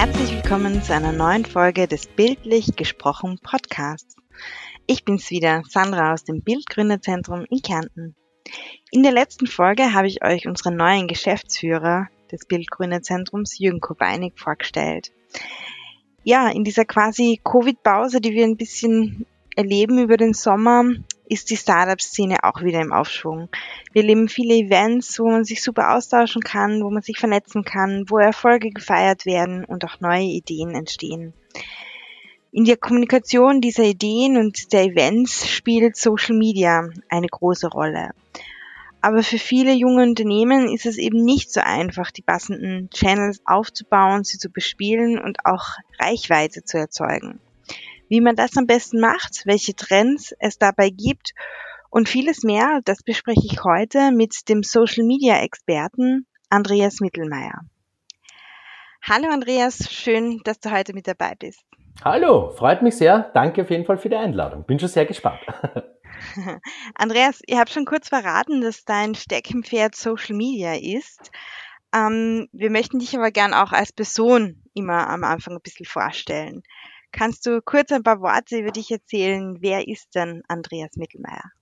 Herzlich willkommen zu einer neuen Folge des Bildlich gesprochen Podcasts. Ich bin's wieder, Sandra aus dem Bildgründerzentrum in Kärnten. In der letzten Folge habe ich euch unseren neuen Geschäftsführer des Bildgründerzentrums, Jürgen Koweinig, vorgestellt. Ja, in dieser quasi Covid-Pause, die wir ein bisschen erleben über den Sommer, ist die Startup-Szene auch wieder im Aufschwung. Wir erleben viele Events, wo man sich super austauschen kann, wo man sich vernetzen kann, wo Erfolge gefeiert werden und auch neue Ideen entstehen. In der Kommunikation dieser Ideen und der Events spielt Social Media eine große Rolle. Aber für viele junge Unternehmen ist es eben nicht so einfach, die passenden Channels aufzubauen, sie zu bespielen und auch Reichweite zu erzeugen. Wie man das am besten macht, welche Trends es dabei gibt und vieles mehr, das bespreche ich heute mit dem Social Media Experten Andreas Mittelmeier. Hallo Andreas, schön, dass du heute mit dabei bist. Hallo, freut mich sehr. Danke auf jeden Fall für die Einladung. Bin schon sehr gespannt. Andreas, ihr habt schon kurz verraten, dass dein Steckenpferd Social Media ist. Ähm, wir möchten dich aber gern auch als Person immer am Anfang ein bisschen vorstellen. Kannst du kurz ein paar Worte über dich erzählen? Wer ist denn Andreas Mittelmeier?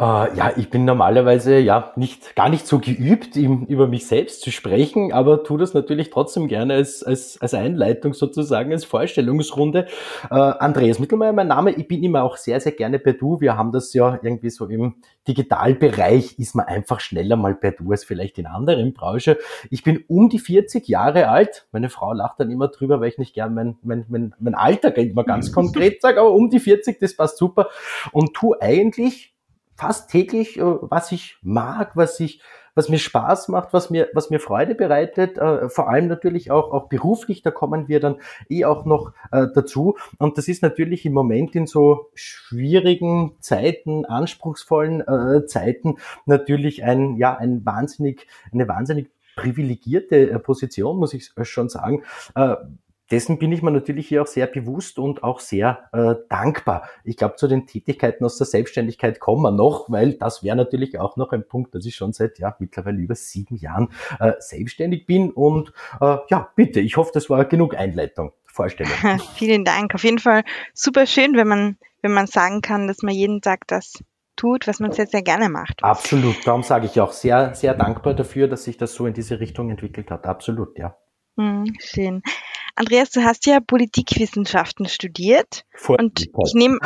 Äh, ja, ich bin normalerweise ja nicht gar nicht so geübt, im, über mich selbst zu sprechen, aber tu das natürlich trotzdem gerne als, als, als Einleitung sozusagen, als Vorstellungsrunde. Äh, Andreas Mittelmeier, mein Name. Ich bin immer auch sehr, sehr gerne per Du. Wir haben das ja irgendwie so im Digitalbereich ist man einfach schneller mal per Du als vielleicht in anderen Branchen. Ich bin um die 40 Jahre alt. Meine Frau lacht dann immer drüber, weil ich nicht gern mein, mein, mein, mein Alter mal ganz konkret sage, aber um die 40, das passt super. Und tu eigentlich fast täglich, äh, was ich mag, was ich, was mir Spaß macht, was mir, was mir Freude bereitet, äh, vor allem natürlich auch, auch beruflich, da kommen wir dann eh auch noch äh, dazu. Und das ist natürlich im Moment in so schwierigen Zeiten, anspruchsvollen Zeiten natürlich ein, ja, ein wahnsinnig, eine wahnsinnig privilegierte Position, muss ich schon sagen. Dessen bin ich mir natürlich hier auch sehr bewusst und auch sehr äh, dankbar. Ich glaube, zu den Tätigkeiten aus der Selbstständigkeit kommen wir noch, weil das wäre natürlich auch noch ein Punkt, dass ich schon seit ja mittlerweile über sieben Jahren äh, selbstständig bin. Und äh, ja, bitte, ich hoffe, das war genug Einleitung, Vorstellung. Vielen Dank. Auf jeden Fall super schön, wenn man, wenn man sagen kann, dass man jeden Tag das tut, was man sehr, sehr gerne macht. Absolut. Darum sage ich auch sehr, sehr dankbar dafür, dass sich das so in diese Richtung entwickelt hat. Absolut, ja. Hm, schön. Andreas, du hast ja Politikwissenschaften studiert Vor und ich nehme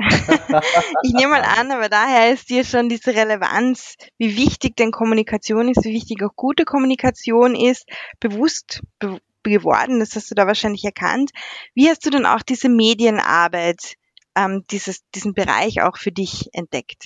ich nehme mal an, aber daher ist dir schon diese Relevanz, wie wichtig denn Kommunikation ist, wie wichtig auch gute Kommunikation ist, bewusst be geworden. Das hast du da wahrscheinlich erkannt. Wie hast du denn auch diese Medienarbeit, ähm, dieses, diesen Bereich auch für dich entdeckt?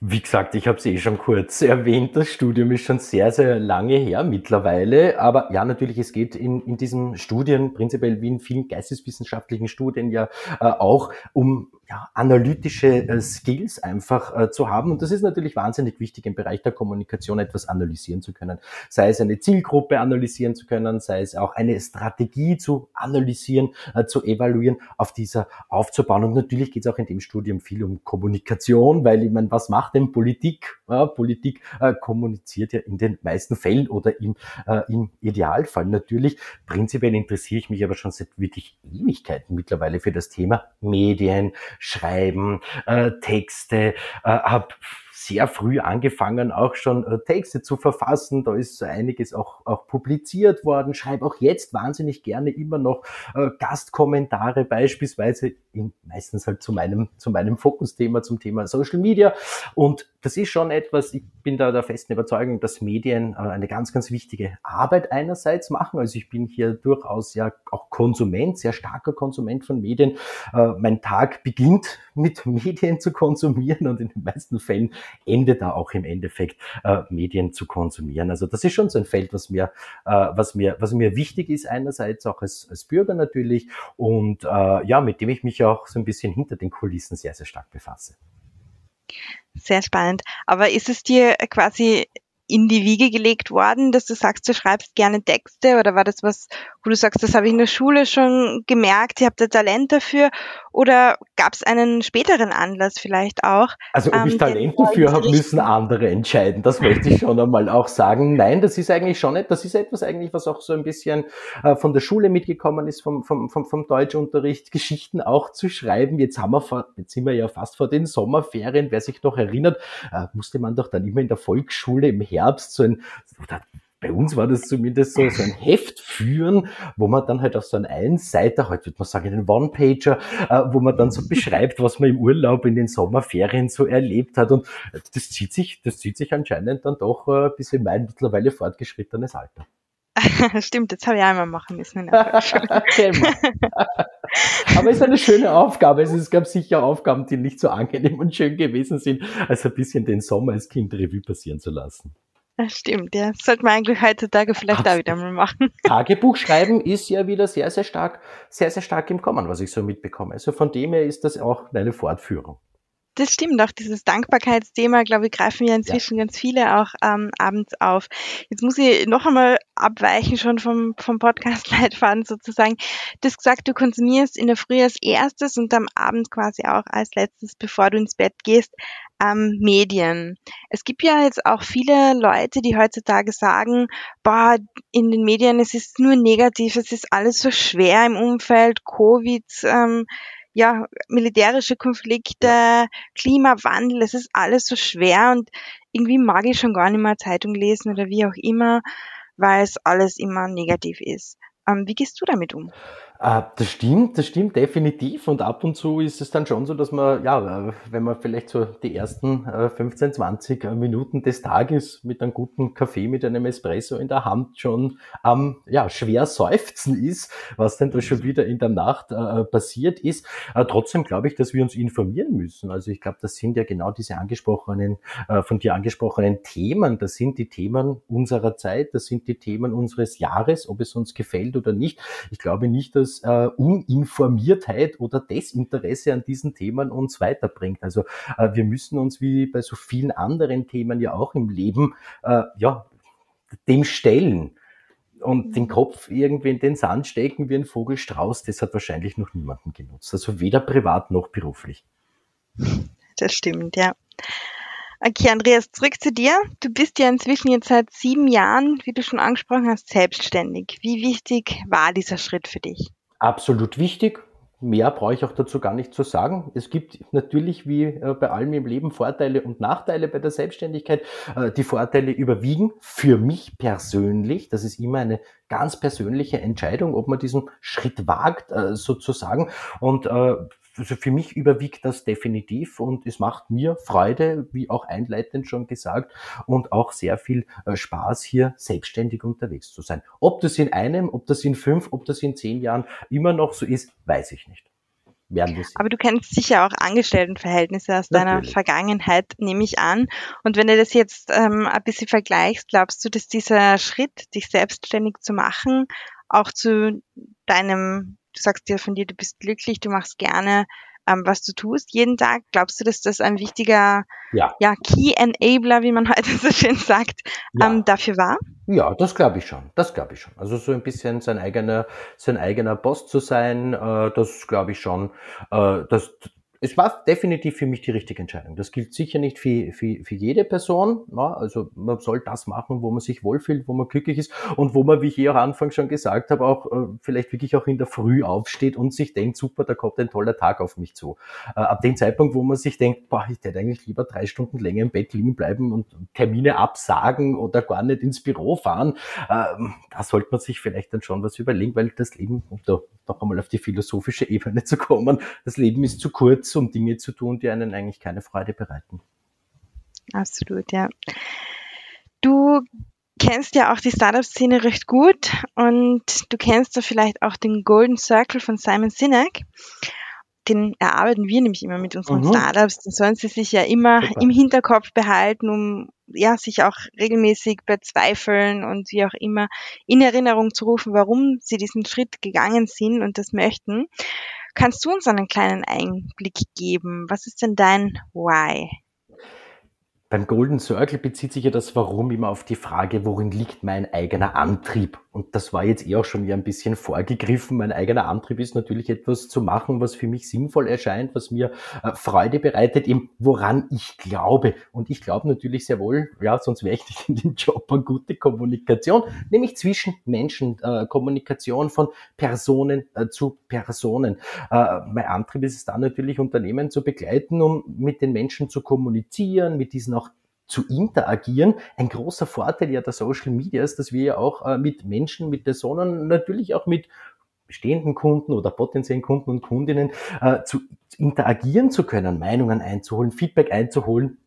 Wie gesagt, ich habe es eh schon kurz erwähnt, das Studium ist schon sehr, sehr lange her mittlerweile. Aber ja, natürlich, es geht in, in diesen Studien, prinzipiell wie in vielen geisteswissenschaftlichen Studien ja äh, auch um ja, analytische äh, Skills einfach äh, zu haben. Und das ist natürlich wahnsinnig wichtig im Bereich der Kommunikation etwas analysieren zu können. Sei es eine Zielgruppe analysieren zu können, sei es auch eine Strategie zu analysieren, äh, zu evaluieren, auf dieser aufzubauen. Und natürlich geht es auch in dem Studium viel um Kommunikation, weil ich meine, was macht denn Politik? Ja, Politik äh, kommuniziert ja in den meisten Fällen oder im, äh, im Idealfall natürlich. Prinzipiell interessiere ich mich aber schon seit wirklich Ewigkeiten mittlerweile für das Thema Medien, Schreiben, äh, Texte, äh, habe sehr früh angefangen, auch schon äh, Texte zu verfassen. Da ist einiges auch, auch publiziert worden. Schreibe auch jetzt wahnsinnig gerne immer noch äh, Gastkommentare, beispielsweise in, meistens halt zu meinem, zu meinem Fokusthema, zum Thema Social Media. Und das ist schon etwas, ich bin da der festen Überzeugung, dass Medien äh, eine ganz, ganz wichtige Arbeit einerseits machen. Also ich bin hier durchaus ja auch Konsument, sehr starker Konsument von Medien. Äh, mein Tag beginnt mit Medien zu konsumieren und in den meisten Fällen endet da auch im Endeffekt äh, Medien zu konsumieren. Also das ist schon so ein Feld, was mir, was mir, was mir wichtig ist einerseits auch als, als Bürger natürlich und ja, mit dem ich mich auch so ein bisschen hinter den Kulissen sehr, sehr stark befasse. Sehr spannend. Aber ist es dir quasi in die Wiege gelegt worden, dass du sagst, du schreibst gerne Texte oder war das was, wo du sagst, das habe ich in der Schule schon gemerkt, ihr habt da Talent dafür Oder gab es einen späteren Anlass vielleicht auch? Also ob ich ähm, Talent dafür habe, müssen andere entscheiden. Das möchte ich schon einmal auch sagen. Nein, das ist eigentlich schon nicht. Das ist etwas eigentlich, was auch so ein bisschen äh, von der Schule mitgekommen ist, vom, vom, vom, vom Deutschunterricht, Geschichten auch zu schreiben. Jetzt haben wir vor, jetzt sind wir ja fast vor den Sommerferien. Wer sich noch erinnert, äh, musste man doch dann immer in der Volksschule im Herbst so ein, bei uns war das zumindest so, so ein Heft führen, wo man dann halt auf so einen Einseiter, heute würde man sagen einen One-Pager, äh, wo man dann so beschreibt, was man im Urlaub in den Sommerferien so erlebt hat. Und das zieht sich, das zieht sich anscheinend dann doch äh, bis in mein mittlerweile fortgeschrittenes Alter. Stimmt, das habe ich einmal machen müssen. Aber es ist eine schöne Aufgabe. Es gab sicher Aufgaben, die nicht so angenehm und schön gewesen sind, als ein bisschen den Sommer als Kind Revue passieren zu lassen. Das stimmt, ja. Das sollte man eigentlich heutzutage vielleicht Absolut. auch wieder mal machen. Tagebuch schreiben ist ja wieder sehr, sehr stark, sehr, sehr stark im Kommen, was ich so mitbekomme. Also von dem her ist das auch eine Fortführung. Das stimmt, auch dieses Dankbarkeitsthema, glaube ich, greifen ja inzwischen ja. ganz viele auch ähm, abends auf. Jetzt muss ich noch einmal abweichen schon vom, vom Podcast-Leitfaden sozusagen. Du hast gesagt, du konsumierst in der Früh als erstes und am Abend quasi auch als letztes, bevor du ins Bett gehst, ähm, Medien. Es gibt ja jetzt auch viele Leute, die heutzutage sagen, boah, in den Medien, es ist nur negativ, es ist alles so schwer im Umfeld, Covid, ähm, ja, militärische Konflikte, Klimawandel, es ist alles so schwer und irgendwie mag ich schon gar nicht mehr Zeitung lesen oder wie auch immer, weil es alles immer negativ ist. Ähm, wie gehst du damit um? Äh, das stimmt, das stimmt definitiv. Und ab und zu ist es dann schon so, dass man, ja, wenn man vielleicht so die ersten 15, äh, 20 Minuten des Tages mit einem guten Kaffee, mit einem Espresso in der Hand schon am, ja, schwer seufzen ist, was denn da schon wieder in der Nacht äh, passiert ist. Äh, trotzdem glaube ich, dass wir uns informieren müssen. Also ich glaube, das sind ja genau diese angesprochenen, äh, von dir angesprochenen Themen. Das sind die Themen unserer Zeit, das sind die Themen unseres Jahres, ob es uns gefällt oder nicht. Ich glaube nicht, dass dass äh, Uninformiertheit oder Desinteresse an diesen Themen uns weiterbringt. Also äh, wir müssen uns wie bei so vielen anderen Themen ja auch im Leben äh, ja dem stellen und den Kopf irgendwie in den Sand stecken wie ein Vogelstrauß, das hat wahrscheinlich noch niemanden genutzt. Also weder privat noch beruflich. Das stimmt, ja. Okay, Andreas, zurück zu dir. Du bist ja inzwischen jetzt seit sieben Jahren, wie du schon angesprochen hast, selbstständig. Wie wichtig war dieser Schritt für dich? Absolut wichtig. Mehr brauche ich auch dazu gar nicht zu sagen. Es gibt natürlich wie äh, bei allem im Leben Vorteile und Nachteile bei der Selbstständigkeit. Äh, die Vorteile überwiegen für mich persönlich. Das ist immer eine ganz persönliche Entscheidung, ob man diesen Schritt wagt, äh, sozusagen. Und also für mich überwiegt das definitiv und es macht mir Freude, wie auch einleitend schon gesagt, und auch sehr viel äh, Spaß, hier selbstständig unterwegs zu sein. Ob das in einem, ob das in fünf, ob das in zehn Jahren immer noch so ist, weiß ich nicht. Werden wir sehen. Aber du kennst sicher auch Angestelltenverhältnisse aus Natürlich. deiner Vergangenheit, nehme ich an. Und wenn du das jetzt ähm, ein bisschen vergleichst, glaubst du, dass dieser Schritt, dich selbstständig zu machen, auch zu deinem du sagst ja von dir, du bist glücklich, du machst gerne, ähm, was du tust jeden Tag. Glaubst du, dass das ein wichtiger ja. Ja, Key Enabler, wie man heute so schön sagt, ja. ähm, dafür war? Ja, das glaube ich schon. Das glaube ich schon. Also so ein bisschen sein eigener, sein eigener Boss zu sein, äh, das glaube ich schon. Äh, das, es war definitiv für mich die richtige Entscheidung. Das gilt sicher nicht für, für, für jede Person. Ja, also man soll das machen, wo man sich wohlfühlt, wo man glücklich ist und wo man, wie ich eh auch Anfang schon gesagt habe, auch äh, vielleicht wirklich auch in der Früh aufsteht und sich denkt, super, da kommt ein toller Tag auf mich zu. Äh, ab dem Zeitpunkt, wo man sich denkt, boah, ich hätte eigentlich lieber drei Stunden länger im Bett liegen bleiben und Termine absagen oder gar nicht ins Büro fahren, äh, da sollte man sich vielleicht dann schon was überlegen, weil das Leben, um da noch einmal auf die philosophische Ebene zu kommen, das Leben ist zu kurz Platz, um Dinge zu tun, die einen eigentlich keine Freude bereiten. Absolut, ja. Du kennst ja auch die Startup-Szene recht gut und du kennst da vielleicht auch den Golden Circle von Simon Sinek. Den erarbeiten wir nämlich immer mit unseren mhm. Startups. Den sollen sie sich ja immer Super. im Hinterkopf behalten, um ja, sich auch regelmäßig bezweifeln und wie auch immer in Erinnerung zu rufen, warum sie diesen Schritt gegangen sind und das möchten. Kannst du uns einen kleinen Einblick geben? Was ist denn dein Why? Beim Golden Circle bezieht sich ja das Warum immer auf die Frage, worin liegt mein eigener Antrieb? Und das war jetzt eh auch schon wieder ein bisschen vorgegriffen, mein eigener Antrieb ist natürlich etwas zu machen, was für mich sinnvoll erscheint, was mir äh, Freude bereitet, eben woran ich glaube. Und ich glaube natürlich sehr wohl, ja, sonst wäre ich nicht in dem Job an gute Kommunikation, nämlich zwischen Menschen, äh, Kommunikation von Personen äh, zu Personen. Mein Antrieb ist es dann natürlich, Unternehmen zu begleiten, um mit den Menschen zu kommunizieren, mit diesen auch zu interagieren. Ein großer Vorteil ja der Social Media ist, dass wir ja auch äh, mit Menschen, mit Personen, natürlich auch mit bestehenden Kunden oder potenziellen Kunden und Kundinnen äh, zu interagieren zu können, Meinungen einzuholen, Feedback einzuholen,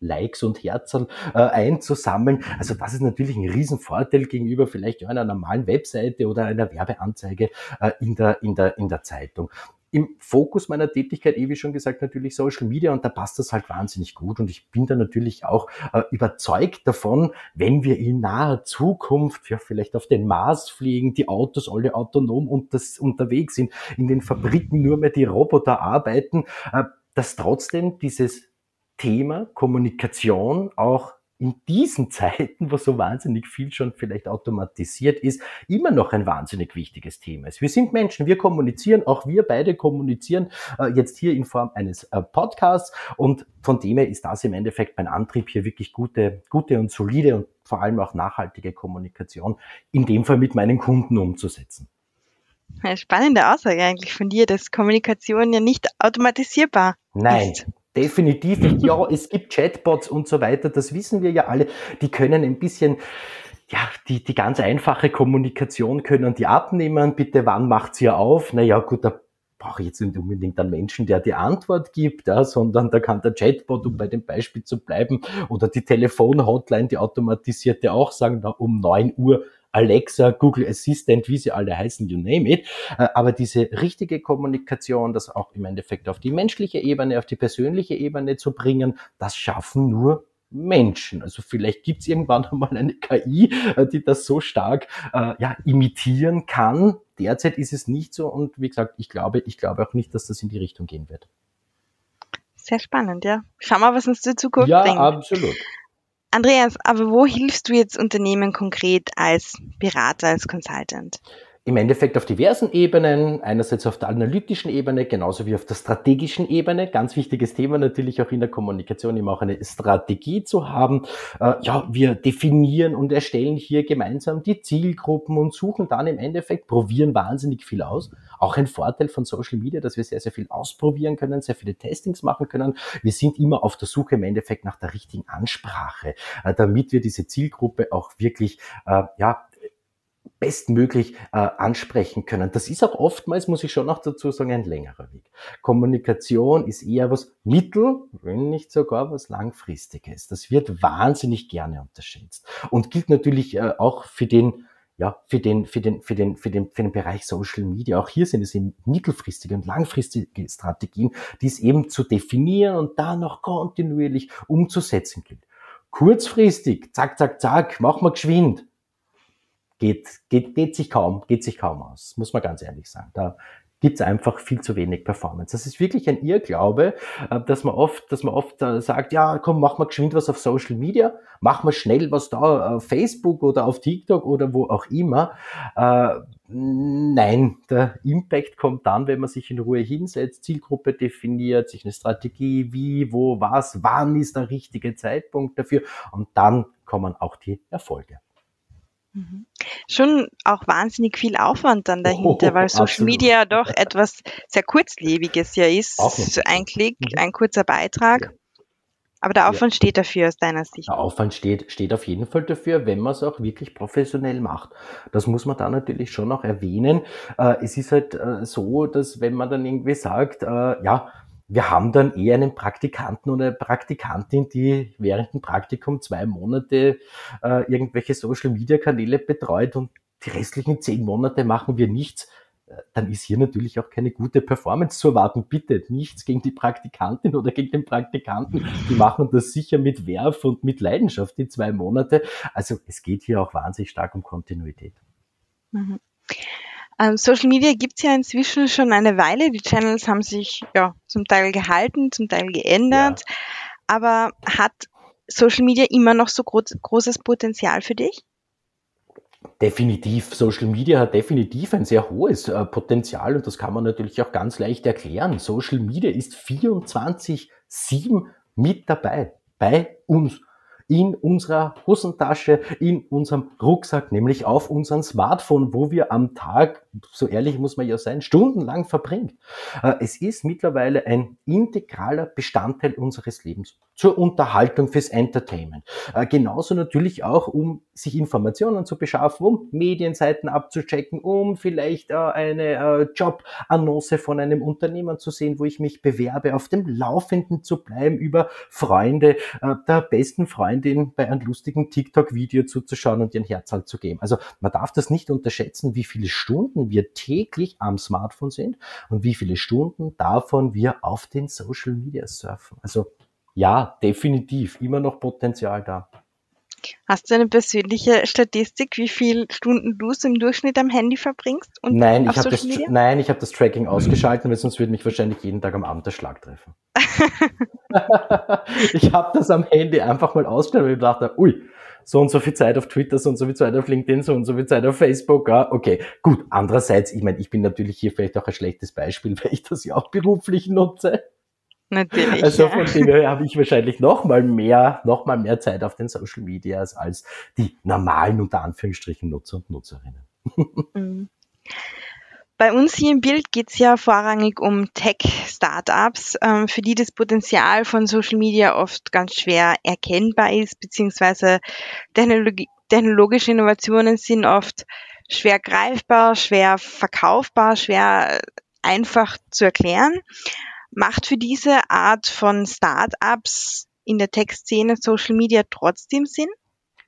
Likes und Herzen äh, einzusammeln. Also das ist natürlich ein Riesenvorteil gegenüber vielleicht einer normalen Webseite oder einer Werbeanzeige äh, in, der, in, der, in der Zeitung im Fokus meiner Tätigkeit, eh wie schon gesagt, natürlich Social Media und da passt das halt wahnsinnig gut und ich bin da natürlich auch äh, überzeugt davon, wenn wir in naher Zukunft ja vielleicht auf den Mars fliegen, die Autos alle autonom und das unterwegs sind, in den Fabriken nur mehr die Roboter arbeiten, äh, dass trotzdem dieses Thema Kommunikation auch in diesen Zeiten, wo so wahnsinnig viel schon vielleicht automatisiert ist, immer noch ein wahnsinnig wichtiges Thema ist. Wir sind Menschen, wir kommunizieren, auch wir beide kommunizieren äh, jetzt hier in Form eines äh, Podcasts und von dem her ist das im Endeffekt mein Antrieb, hier wirklich gute, gute und solide und vor allem auch nachhaltige Kommunikation in dem Fall mit meinen Kunden umzusetzen. Spannende Aussage eigentlich von dir, dass Kommunikation ja nicht automatisierbar Nein. ist. Definitiv. Ja, es gibt Chatbots und so weiter, das wissen wir ja alle. Die können ein bisschen, ja, die, die ganz einfache Kommunikation können die abnehmen. Bitte, wann macht sie auf? Naja, gut, da brauche ich jetzt nicht unbedingt einen Menschen, der die Antwort gibt, ja, sondern da kann der Chatbot, um bei dem Beispiel zu bleiben, oder die Telefonhotline, die automatisierte auch sagen, na, um neun Uhr Alexa, Google Assistant, wie sie alle heißen, you name it. Äh, aber diese richtige Kommunikation, das auch im Endeffekt auf die menschliche Ebene, auf die persönliche Ebene zu bringen, das schaffen nur Menschen. Also vielleicht gibt es irgendwann einmal eine KI, äh, die das so stark äh, ja, imitieren kann. Derzeit ist es nicht so und wie gesagt, ich glaube, ich glaube auch nicht, dass das in die Richtung gehen wird. Sehr spannend, ja. Schau mal, was uns die Zukunft ja, bringt. Ja, absolut. Andreas, aber wo hilfst du jetzt Unternehmen konkret als Berater, als Consultant? Im Endeffekt auf diversen Ebenen, einerseits auf der analytischen Ebene, genauso wie auf der strategischen Ebene. Ganz wichtiges Thema natürlich auch in der Kommunikation, immer auch eine Strategie zu haben. Äh, ja, wir definieren und erstellen hier gemeinsam die Zielgruppen und suchen dann im Endeffekt, probieren wahnsinnig viel aus. Auch ein Vorteil von Social Media, dass wir sehr, sehr viel ausprobieren können, sehr viele Testings machen können. Wir sind immer auf der Suche im Endeffekt nach der richtigen Ansprache, äh, damit wir diese Zielgruppe auch wirklich, äh, ja, bestmöglich äh, ansprechen können. Das ist auch oftmals, muss ich schon noch dazu sagen, ein längerer Weg. Kommunikation ist eher was mittel, wenn nicht sogar was langfristiges. Das wird wahnsinnig gerne unterschätzt und gilt natürlich äh, auch für den ja, für den, für den, für den, für den, für den Bereich Social Media. Auch hier sind es eben mittelfristige und langfristige Strategien, die es eben zu definieren und da noch kontinuierlich umzusetzen gilt. Kurzfristig, zack, zack, zack, machen wir geschwind geht, geht, geht sich kaum, geht sich kaum aus, muss man ganz ehrlich sagen. Da gibt es einfach viel zu wenig Performance. Das ist wirklich ein Irrglaube, äh, dass man oft, dass man oft äh, sagt, ja, komm, mach mal geschwind was auf Social Media, mach mal schnell was da auf Facebook oder auf TikTok oder wo auch immer. Äh, nein, der Impact kommt dann, wenn man sich in Ruhe hinsetzt, Zielgruppe definiert, sich eine Strategie, wie, wo, was, wann ist der richtige Zeitpunkt dafür und dann kommen auch die Erfolge. Mhm. Schon auch wahnsinnig viel Aufwand dann dahinter, oh, weil Social absolut. Media doch etwas sehr kurzlebiges ja ist. Ein Klick, mhm. ein kurzer Beitrag. Ja. Aber der Aufwand ja. steht dafür aus deiner Sicht. Der Aufwand steht, steht auf jeden Fall dafür, wenn man es auch wirklich professionell macht. Das muss man da natürlich schon auch erwähnen. Äh, es ist halt äh, so, dass wenn man dann irgendwie sagt, äh, ja, wir haben dann eher einen Praktikanten oder eine Praktikantin, die während dem Praktikum zwei Monate äh, irgendwelche Social-Media-Kanäle betreut und die restlichen zehn Monate machen wir nichts. Äh, dann ist hier natürlich auch keine gute Performance zu erwarten. Bitte nichts gegen die Praktikantin oder gegen den Praktikanten. Die machen das sicher mit Werf und mit Leidenschaft die zwei Monate. Also es geht hier auch wahnsinnig stark um Kontinuität. Mhm. Ähm, Social Media gibt's ja inzwischen schon eine Weile. Die Channels haben sich ja zum Teil gehalten, zum Teil geändert. Ja. Aber hat Social Media immer noch so groß, großes Potenzial für dich? Definitiv. Social Media hat definitiv ein sehr hohes äh, Potenzial und das kann man natürlich auch ganz leicht erklären. Social Media ist 24-7 mit dabei, bei uns in unserer Hosentasche, in unserem Rucksack, nämlich auf unserem Smartphone, wo wir am Tag, so ehrlich muss man ja sein, stundenlang verbringt. Äh, es ist mittlerweile ein integraler Bestandteil unseres Lebens zur Unterhaltung, fürs Entertainment. Äh, genauso natürlich auch, um sich Informationen zu beschaffen, um Medienseiten abzuchecken, um vielleicht äh, eine Jobannonce von einem Unternehmen zu sehen, wo ich mich bewerbe, auf dem Laufenden zu bleiben über Freunde, der besten Freunde Freundin bei einem lustigen TikTok-Video zuzuschauen und ihren Herzhalt zu geben. Also man darf das nicht unterschätzen, wie viele Stunden wir täglich am Smartphone sind und wie viele Stunden davon wir auf den Social Media surfen. Also ja, definitiv immer noch Potenzial da. Hast du eine persönliche Statistik, wie viele Stunden du so im Durchschnitt am Handy verbringst? Und nein, ich habe das, nein, ich habe das Tracking ausgeschaltet, weil sonst würde mich wahrscheinlich jeden Tag am Abend der Schlag treffen. ich habe das am Handy einfach mal ausgestellt, weil ich dachte, ui, so und so viel Zeit auf Twitter, so und so viel Zeit auf LinkedIn, so und so viel Zeit auf Facebook. Ja, okay, gut. Andererseits, ich meine, ich bin natürlich hier vielleicht auch ein schlechtes Beispiel, weil ich das ja auch beruflich nutze. Natürlich. Also von dem her habe ich wahrscheinlich noch mal mehr, noch mal mehr Zeit auf den Social Medias als die normalen unter Anführungsstrichen Nutzer und Nutzerinnen. Mhm. Bei uns hier im Bild geht es ja vorrangig um Tech-Startups, ähm, für die das Potenzial von Social Media oft ganz schwer erkennbar ist, beziehungsweise Technologie, technologische Innovationen sind oft schwer greifbar, schwer verkaufbar, schwer einfach zu erklären. Macht für diese Art von Startups in der Tech-Szene Social Media trotzdem Sinn?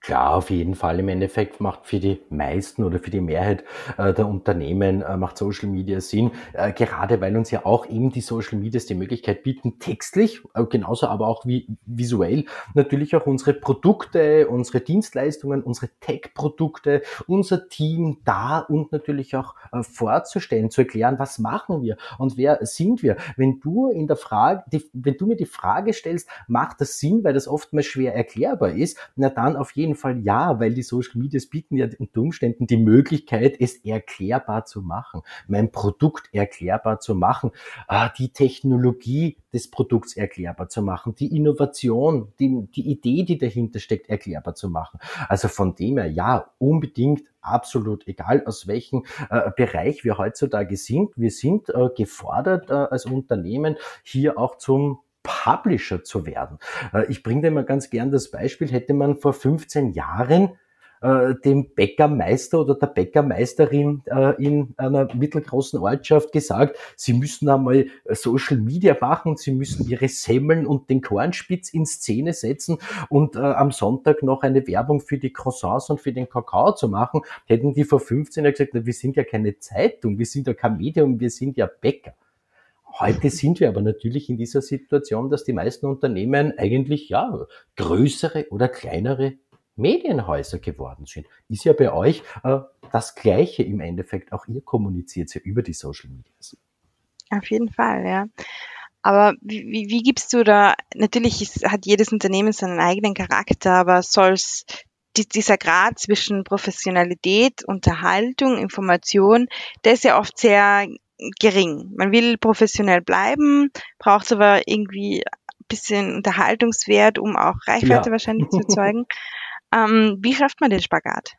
Klar, auf jeden Fall. Im Endeffekt macht für die meisten oder für die Mehrheit äh, der Unternehmen äh, macht Social Media Sinn, äh, gerade weil uns ja auch eben die Social Medias die Möglichkeit bieten, textlich, äh, genauso aber auch wie visuell, natürlich auch unsere Produkte, unsere Dienstleistungen, unsere Tech-Produkte, unser Team da und natürlich auch äh, vorzustellen, zu erklären, was machen wir und wer sind wir. Wenn du in der Frage, die, wenn du mir die Frage stellst, macht das Sinn, weil das oftmals schwer erklärbar ist, na dann auf jeden Fall ja, weil die Social Medias bieten ja unter Umständen die Möglichkeit, es erklärbar zu machen, mein Produkt erklärbar zu machen, ah, die Technologie des Produkts erklärbar zu machen, die Innovation, die, die Idee, die dahinter steckt, erklärbar zu machen. Also von dem her, ja, unbedingt absolut egal, aus welchem äh, Bereich wir heutzutage sind. Wir sind äh, gefordert äh, als Unternehmen hier auch zum Publisher zu werden. Äh, ich bringe dir mal ganz gern das Beispiel, hätte man vor 15 Jahren äh, dem Bäckermeister oder der Bäckermeisterin äh, in einer mittelgroßen Ortschaft gesagt, sie müssen einmal Social Media machen, sie müssen ihre Semmeln und den Kornspitz in Szene setzen und am Sonntag noch eine Werbung für die Croissants und für den Kakao zu machen, hätten die vor 15 Jahren gesagt, wir sind ja keine Zeitung, wir sind ja kein Medium, wir sind ja Bäcker. Heute sind wir aber natürlich in dieser Situation, dass die meisten Unternehmen eigentlich ja größere oder kleinere Medienhäuser geworden sind. Ist ja bei euch äh, das Gleiche im Endeffekt. Auch ihr kommuniziert ja über die Social Medias. Auf jeden Fall, ja. Aber wie, wie, gibst du da, natürlich ist, hat jedes Unternehmen seinen eigenen Charakter, aber soll's dieser Grad zwischen Professionalität, Unterhaltung, Information, der ist ja oft sehr gering. Man will professionell bleiben, braucht aber irgendwie ein bisschen Unterhaltungswert, um auch Reichweite ja. wahrscheinlich zu erzeugen. Ähm, wie schafft man den Spagat?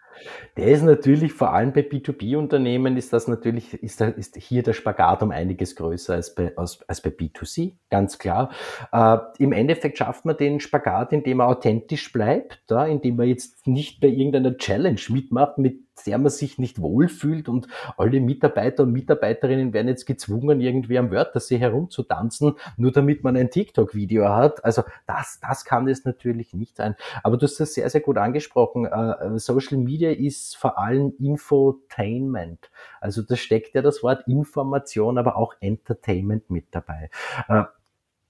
Der ist natürlich, vor allem bei B2B-Unternehmen, ist das natürlich, ist, da, ist hier der Spagat um einiges größer als bei, als, als bei B2C, ganz klar. Äh, Im Endeffekt schafft man den Spagat, indem er authentisch bleibt, da, indem man jetzt nicht bei irgendeiner Challenge mitmacht, mit der man sich nicht wohlfühlt und alle Mitarbeiter und Mitarbeiterinnen werden jetzt gezwungen, irgendwie am Wörthersee herumzutanzen, nur damit man ein TikTok-Video hat. Also das, das kann es natürlich nicht sein. Aber du hast das sehr, sehr gut angesprochen. Äh, Social Media ist vor allem Infotainment. Also da steckt ja das Wort Information, aber auch Entertainment mit dabei äh,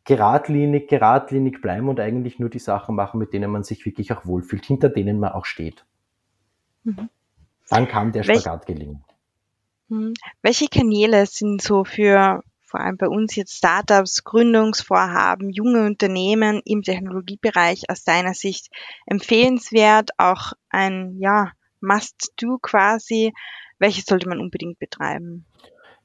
geradlinig, geradlinig bleiben und eigentlich nur die Sachen machen, mit denen man sich wirklich auch wohlfühlt, hinter denen man auch steht. Mhm. Dann kann der Spagat Welch, gelingen. Hm. Welche Kanäle sind so für vor allem bei uns jetzt Startups, Gründungsvorhaben, junge Unternehmen im Technologiebereich aus deiner Sicht empfehlenswert, auch ein ja, Must-Do quasi? Welche sollte man unbedingt betreiben?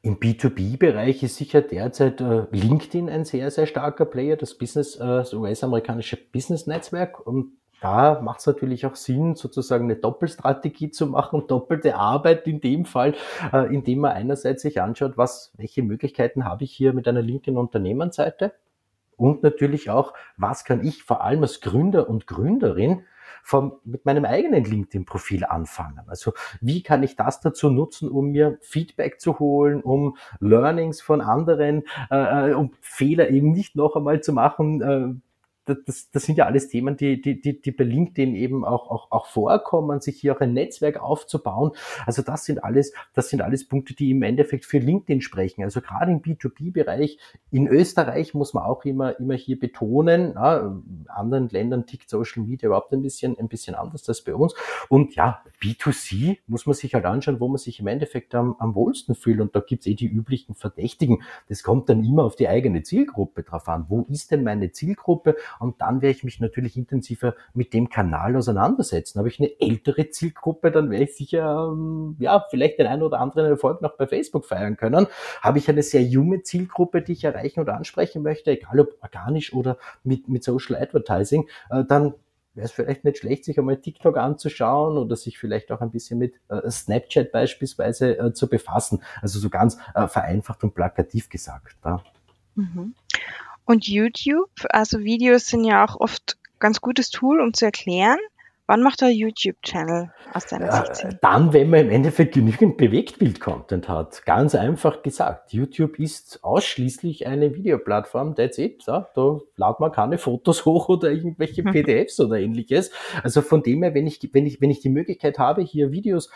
Im B2B-Bereich ist sicher derzeit äh, LinkedIn ein sehr, sehr starker Player, das Business, äh, das US-amerikanische Business-Netzwerk. Und da macht es natürlich auch Sinn, sozusagen eine Doppelstrategie zu machen, doppelte Arbeit in dem Fall, äh, indem man einerseits sich anschaut, was, welche Möglichkeiten habe ich hier mit einer LinkedIn-Unternehmensseite und natürlich auch, was kann ich vor allem als Gründer und Gründerin vom, mit meinem eigenen LinkedIn-Profil anfangen. Also wie kann ich das dazu nutzen, um mir Feedback zu holen, um Learnings von anderen, äh, äh um Fehler eben nicht noch einmal zu machen, äh, das, das sind ja alles Themen, die, die, die, die bei LinkedIn eben auch, auch, auch vorkommen, sich hier auch ein Netzwerk aufzubauen. Also das sind alles, das sind alles Punkte, die im Endeffekt für LinkedIn sprechen. Also gerade im B2B-Bereich in Österreich muss man auch immer, immer hier betonen, ja, in anderen Ländern tickt Social Media überhaupt ein bisschen, ein bisschen anders als bei uns. Und ja, B2C muss man sich halt anschauen, wo man sich im Endeffekt am, am wohlsten fühlt. Und da gibt's eh die üblichen Verdächtigen. Das kommt dann immer auf die eigene Zielgruppe drauf an. Wo ist denn meine Zielgruppe? Und dann werde ich mich natürlich intensiver mit dem Kanal auseinandersetzen. Habe ich eine ältere Zielgruppe, dann werde ich sicher, ähm, ja, vielleicht den einen oder anderen Erfolg noch bei Facebook feiern können. Habe ich eine sehr junge Zielgruppe, die ich erreichen oder ansprechen möchte, egal ob organisch oder mit, mit Social Advertising, äh, dann wäre es vielleicht nicht schlecht, sich einmal TikTok anzuschauen oder sich vielleicht auch ein bisschen mit äh, Snapchat beispielsweise äh, zu befassen. Also so ganz äh, vereinfacht und plakativ gesagt. Ja. Mhm. Und YouTube, also Videos sind ja auch oft ganz gutes Tool, um zu erklären. Wann macht der YouTube-Channel aus deiner ja, Sicht? Dann, wenn man im Endeffekt genügend Bewegtbild-Content hat. Ganz einfach gesagt. YouTube ist ausschließlich eine Videoplattform. That's it. Ja, da ladet man keine Fotos hoch oder irgendwelche PDFs oder ähnliches. Also von dem her, wenn ich, wenn ich, wenn ich die Möglichkeit habe, hier Videos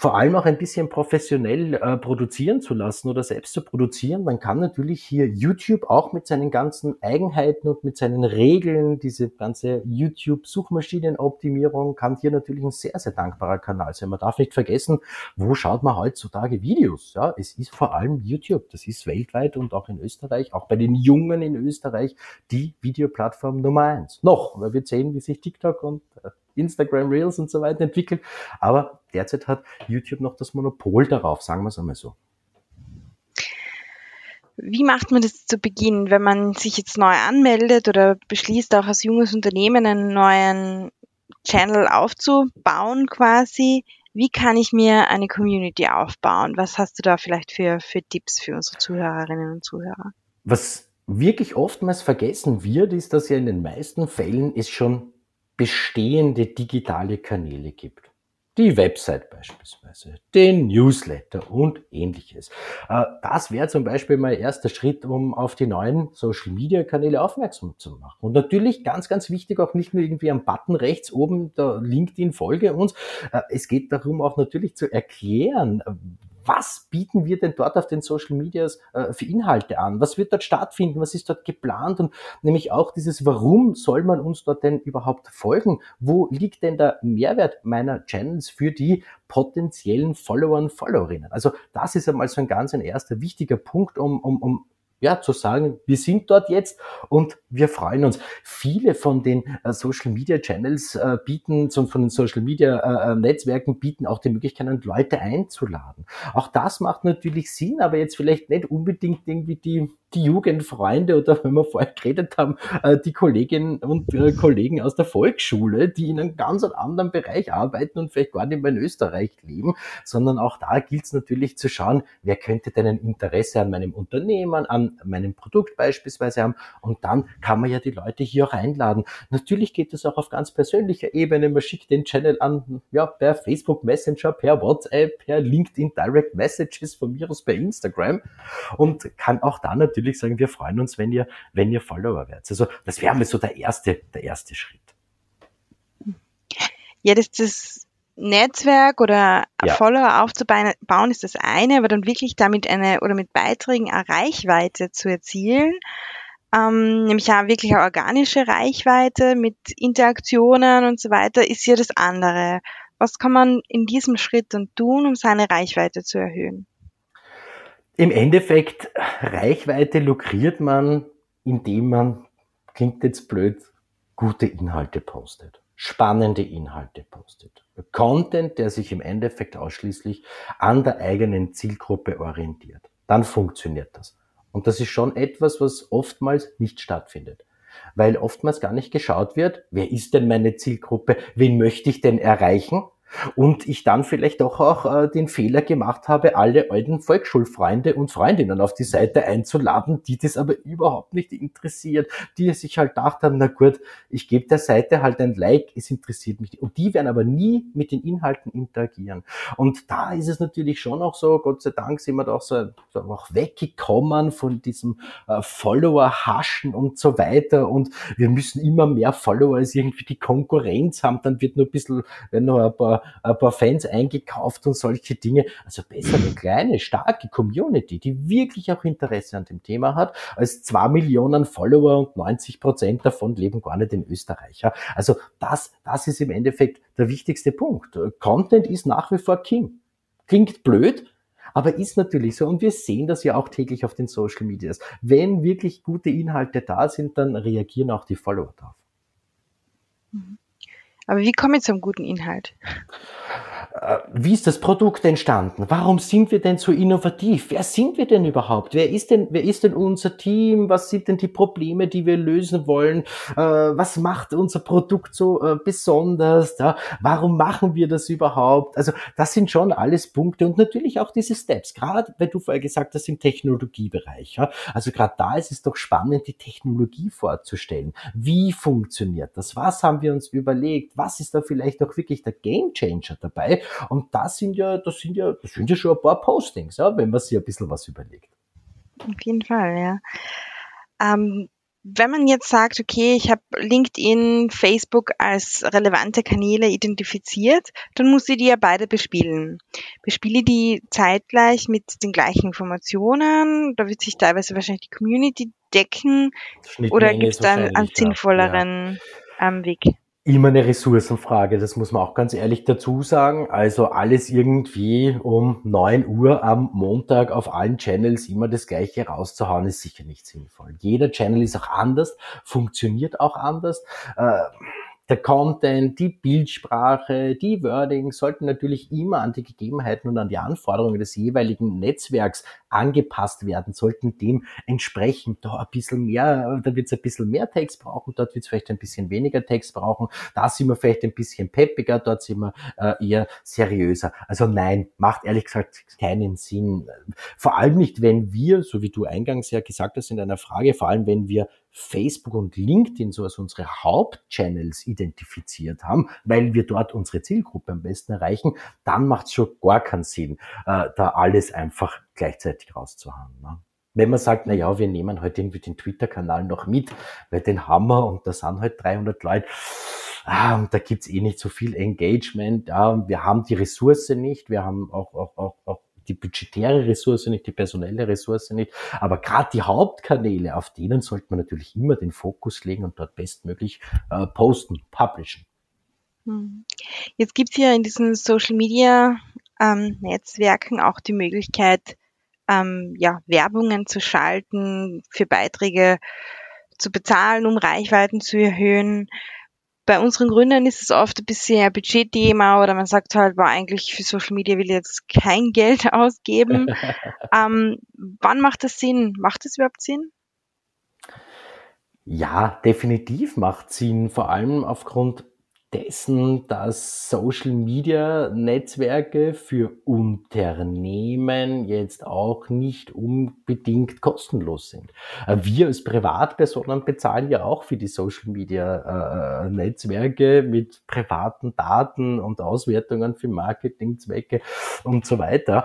vor allem auch ein bisschen professionell äh, produzieren zu lassen oder selbst zu produzieren. Man kann natürlich hier YouTube auch mit seinen ganzen Eigenheiten und mit seinen Regeln, diese ganze YouTube-Suchmaschinenoptimierung, kann hier natürlich ein sehr, sehr dankbarer Kanal sein. Man darf nicht vergessen, wo schaut man heutzutage Videos? Ja, es ist vor allem YouTube. Das ist weltweit und auch in Österreich, auch bei den Jungen in Österreich, die Videoplattform Nummer eins. Noch, weil wir sehen, wie sich TikTok und äh, Instagram Reels und so weiter entwickelt. Aber derzeit hat YouTube noch das Monopol darauf, sagen wir es einmal so. Wie macht man das zu Beginn, wenn man sich jetzt neu anmeldet oder beschließt, auch als junges Unternehmen einen neuen Channel aufzubauen quasi? Wie kann ich mir eine Community aufbauen? Was hast du da vielleicht für, für Tipps für unsere Zuhörerinnen und Zuhörer? Was wirklich oftmals vergessen wird, ist, dass ja in den meisten Fällen es schon bestehende digitale Kanäle gibt. Die Website beispielsweise, den Newsletter und ähnliches. Äh, das wäre zum Beispiel mein erster Schritt, um auf die neuen Social Media Kanäle aufmerksam zu machen. Und natürlich ganz, ganz wichtig auch nicht nur irgendwie am Button rechts oben der LinkedIn folge uns. Äh, es geht darum auch natürlich zu erklären, was bieten wir denn dort auf den Social Medias äh, für Inhalte an? Was wird dort stattfinden? Was ist dort geplant? Und nämlich auch dieses, warum soll man uns dort denn überhaupt folgen? Wo liegt denn der Mehrwert meiner Channels für die potenziellen Follower und Followerinnen? Also das ist einmal so ein ganz ein erster wichtiger Punkt, um, um, um ja, zu sagen, wir sind dort jetzt und wir freuen uns. Viele von den äh, Social Media Channels äh, bieten, so von den Social Media äh, äh, Netzwerken bieten auch die Möglichkeit, Leute einzuladen. Auch das macht natürlich Sinn, aber jetzt vielleicht nicht unbedingt irgendwie die die Jugendfreunde oder wenn wir vorher geredet haben, äh, die Kolleginnen und äh, Kollegen aus der Volksschule, die in einem ganz anderen Bereich arbeiten und vielleicht gar nicht mehr in Österreich leben, sondern auch da gilt es natürlich zu schauen, wer könnte denn ein Interesse an meinem Unternehmen, an meinem Produkt beispielsweise haben. Und dann kann man ja die Leute hier auch einladen. Natürlich geht es auch auf ganz persönlicher Ebene, man schickt den Channel an, ja, per Facebook Messenger, per WhatsApp, per LinkedIn Direct Messages, von mir aus per Instagram. Und kann auch da natürlich natürlich sagen, wir freuen uns, wenn ihr, wenn ihr Follower werdet. Also das wäre mal so der erste, der erste Schritt. Ja, das, das Netzwerk oder ja. Follower aufzubauen ist das eine, aber dann wirklich damit eine oder mit Beiträgen eine Reichweite zu erzielen, ähm, nämlich auch wirklich eine organische Reichweite mit Interaktionen und so weiter, ist ja das andere. Was kann man in diesem Schritt dann tun, um seine Reichweite zu erhöhen? Im Endeffekt, Reichweite lukriert man, indem man, klingt jetzt blöd, gute Inhalte postet. spannende Inhalte postet. Content, der sich im Endeffekt ausschließlich an der eigenen Zielgruppe orientiert. Dann funktioniert das. Und das ist schon etwas, was oftmals nicht stattfindet. Weil oftmals gar nicht geschaut wird, wer ist denn meine Zielgruppe, wen möchte ich denn erreichen und ich dann vielleicht doch auch äh, den Fehler gemacht habe, alle alten Volksschulfreunde und Freundinnen auf die Seite einzuladen, die das aber überhaupt nicht interessiert, die sich halt gedacht haben, na gut, ich gebe der Seite halt ein Like, es interessiert mich. Und die werden aber nie mit den Inhalten interagieren. Und da ist es natürlich schon auch so, Gott sei Dank sind wir da auch so, so auch weggekommen von diesem äh, Follower-Haschen und so weiter. Und wir müssen immer mehr Follower als irgendwie die Konkurrenz haben, dann wird nur ein bisschen, wenn noch ein paar ein paar Fans eingekauft und solche Dinge. Also besser eine kleine, starke Community, die wirklich auch Interesse an dem Thema hat, als zwei Millionen Follower und 90 Prozent davon leben gar nicht in Österreich. Also das, das ist im Endeffekt der wichtigste Punkt. Content ist nach wie vor King. Klingt blöd, aber ist natürlich so. Und wir sehen das ja auch täglich auf den Social Medias. Wenn wirklich gute Inhalte da sind, dann reagieren auch die Follower darauf. Mhm. Aber wie komme ich zum guten Inhalt? Äh, wie ist das Produkt entstanden? Warum sind wir denn so innovativ? Wer sind wir denn überhaupt? Wer ist denn, wer ist denn unser Team? Was sind denn die Probleme, die wir lösen wollen? Äh, was macht unser Produkt so äh, besonders? Warum machen wir das überhaupt? Also, das sind schon alles Punkte und natürlich auch diese Steps. Gerade, weil du vorher gesagt hast, im Technologiebereich. Also, gerade da ist es doch spannend, die Technologie vorzustellen. Wie funktioniert das? Was haben wir uns überlegt? Was ist da vielleicht auch wirklich der Gamechanger dabei? Und das sind ja, das sind ja, das sind ja schon ein paar Postings, ja, wenn man sich ein bisschen was überlegt. Auf jeden Fall, ja. Ähm, wenn man jetzt sagt, okay, ich habe LinkedIn, Facebook als relevante Kanäle identifiziert, dann muss ich die ja beide bespielen. Bespiele die zeitgleich mit den gleichen Informationen? Da wird sich teilweise wahrscheinlich die Community decken. Oder gibt es da einen, sinnvolleren ja. ähm, Weg? Immer eine Ressourcenfrage, das muss man auch ganz ehrlich dazu sagen. Also alles irgendwie um neun Uhr am Montag auf allen Channels immer das gleiche rauszuhauen, ist sicher nicht sinnvoll. Jeder Channel ist auch anders, funktioniert auch anders. Äh, der Content, die Bildsprache, die Wording sollten natürlich immer an die Gegebenheiten und an die Anforderungen des jeweiligen Netzwerks angepasst werden, sollten dem entsprechend da ein bisschen mehr, da wird es ein bisschen mehr Text brauchen, dort wird es vielleicht ein bisschen weniger Text brauchen, da sind wir vielleicht ein bisschen peppiger, dort sind wir äh, eher seriöser. Also nein, macht ehrlich gesagt keinen Sinn. Vor allem nicht, wenn wir, so wie du eingangs ja gesagt hast in deiner Frage, vor allem wenn wir Facebook und LinkedIn so als unsere Hauptchannels identifiziert haben, weil wir dort unsere Zielgruppe am besten erreichen, dann macht es schon gar keinen Sinn, äh, da alles einfach gleichzeitig rauszuhauen. Ne? Wenn man sagt, na ja, wir nehmen halt irgendwie den Twitter-Kanal noch mit, weil den haben wir und da sind halt 300 Leute, ah, und da gibt's eh nicht so viel Engagement, ja, wir haben die Ressource nicht, wir haben auch, auch, auch, auch die budgetäre Ressource nicht, die personelle Ressource nicht. Aber gerade die Hauptkanäle, auf denen sollte man natürlich immer den Fokus legen und dort bestmöglich äh, posten, publishen. Hm. Jetzt gibt es ja in diesen Social Media ähm, Netzwerken auch die Möglichkeit, ähm, ja, Werbungen zu schalten, für Beiträge zu bezahlen, um Reichweiten zu erhöhen bei unseren Gründern ist es oft ein bisschen ein Budgetthema oder man sagt halt, war eigentlich für Social Media will ich jetzt kein Geld ausgeben. ähm, wann macht das Sinn? Macht das überhaupt Sinn? Ja, definitiv macht Sinn, vor allem aufgrund dessen, dass Social Media Netzwerke für Unternehmen jetzt auch nicht unbedingt kostenlos sind. Äh, wir als Privatpersonen bezahlen ja auch für die Social Media äh, Netzwerke mit privaten Daten und Auswertungen für Marketingzwecke und so weiter.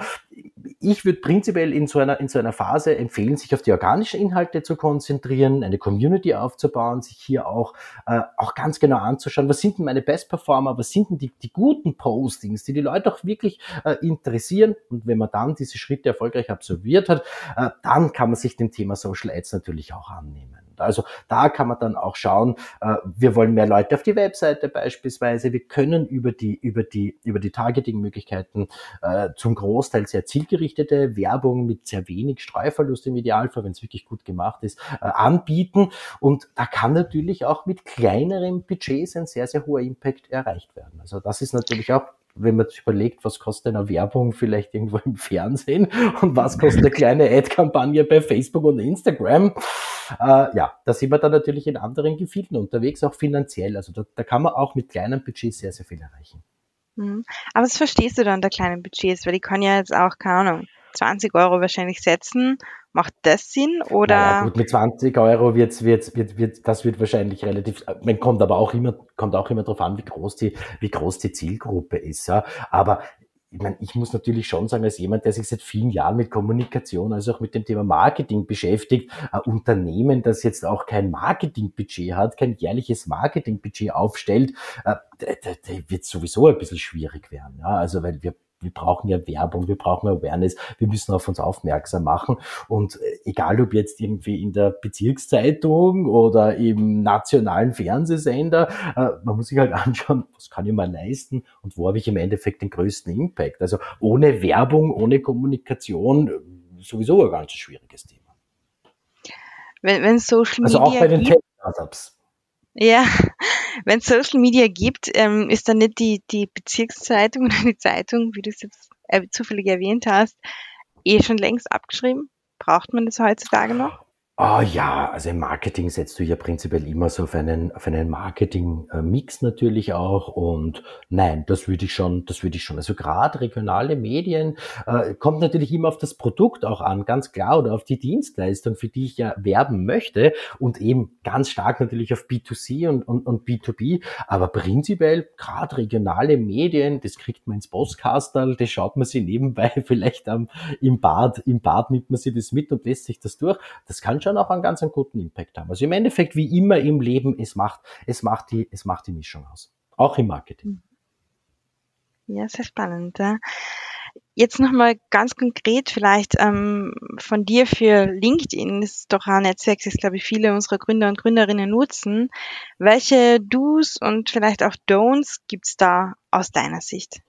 Ich würde prinzipiell in so einer, in so einer Phase empfehlen, sich auf die organischen Inhalte zu konzentrieren, eine Community aufzubauen, sich hier auch, äh, auch ganz genau anzuschauen, was sind denn meine Best Performer, was sind denn die, die guten Postings, die die Leute auch wirklich äh, interessieren. Und wenn man dann diese Schritte erfolgreich absolviert hat, äh, dann kann man sich dem Thema Social Ads natürlich auch annehmen. Also da kann man dann auch schauen, äh, wir wollen mehr Leute auf die Webseite beispielsweise. Wir können über die, über die, über die Targeting-Möglichkeiten äh, zum Großteil sehr zielgerichtete Werbung mit sehr wenig Streuverlust im Idealfall, wenn es wirklich gut gemacht ist, äh, anbieten. Und da kann natürlich auch mit kleineren Budgets ein sehr, sehr hoher Impact erreicht werden. Also das ist natürlich auch wenn man sich überlegt, was kostet eine Werbung vielleicht irgendwo im Fernsehen und was kostet eine kleine Ad-Kampagne bei Facebook und Instagram, äh, ja, da sind wir dann natürlich in anderen Gefilden unterwegs, auch finanziell. Also da, da kann man auch mit kleinen Budgets sehr, sehr viel erreichen. Mhm. Aber was verstehst du dann der kleinen Budgets? Weil die können ja jetzt auch, keine Ahnung, 20 Euro wahrscheinlich setzen. Macht das Sinn oder? Ja, gut, mit 20 Euro wird's, wird's, wird, wird, das wird wahrscheinlich relativ, man kommt aber auch immer, kommt auch immer darauf an, wie groß die, wie groß die Zielgruppe ist, ja. Aber ich meine, ich muss natürlich schon sagen, als jemand, der sich seit vielen Jahren mit Kommunikation, also auch mit dem Thema Marketing beschäftigt, ein Unternehmen, das jetzt auch kein Marketingbudget hat, kein jährliches Marketingbudget aufstellt, äh, wird sowieso ein bisschen schwierig werden. Ja? Also weil wir wir brauchen ja Werbung, wir brauchen Awareness, wir müssen auf uns aufmerksam machen. Und äh, egal ob jetzt irgendwie in der Bezirkszeitung oder im nationalen Fernsehsender, äh, man muss sich halt anschauen, was kann ich mal leisten und wo habe ich im Endeffekt den größten Impact. Also ohne Werbung, ohne Kommunikation äh, sowieso ein ganz schwieriges Thema. Wenn, wenn Social Media. Also auch bei den Tech-Startups. Ja, wenn es Social Media gibt, ähm, ist dann nicht die, die Bezirkszeitung oder die Zeitung, wie du es jetzt äh, zufällig erwähnt hast, eh schon längst abgeschrieben? Braucht man das heutzutage noch? Ah ja, also im Marketing setzt du ja prinzipiell immer so auf einen, auf einen Marketing-Mix natürlich auch. Und nein, das würde ich schon, das würde ich schon. Also gerade regionale Medien äh, kommt natürlich immer auf das Produkt auch an, ganz klar, oder auf die Dienstleistung, für die ich ja werben möchte. Und eben ganz stark natürlich auf B2C und, und, und B2B. Aber prinzipiell gerade regionale Medien, das kriegt man ins Postkastel, das schaut man sich nebenbei vielleicht am, im Bad, im Bad nimmt man sich das mit und lässt sich das durch. Das kann schon auch einen ganz einen guten Impact haben. Also im Endeffekt, wie immer im Leben, es macht, es macht die, es macht die Mischung aus. Auch im Marketing. Ja, sehr spannend. Jetzt nochmal ganz konkret vielleicht ähm, von dir für LinkedIn, das ist doch ein Netzwerk, das glaube ich viele unserer Gründer und Gründerinnen nutzen. Welche Do's und vielleicht auch Don'ts gibt's da aus deiner Sicht?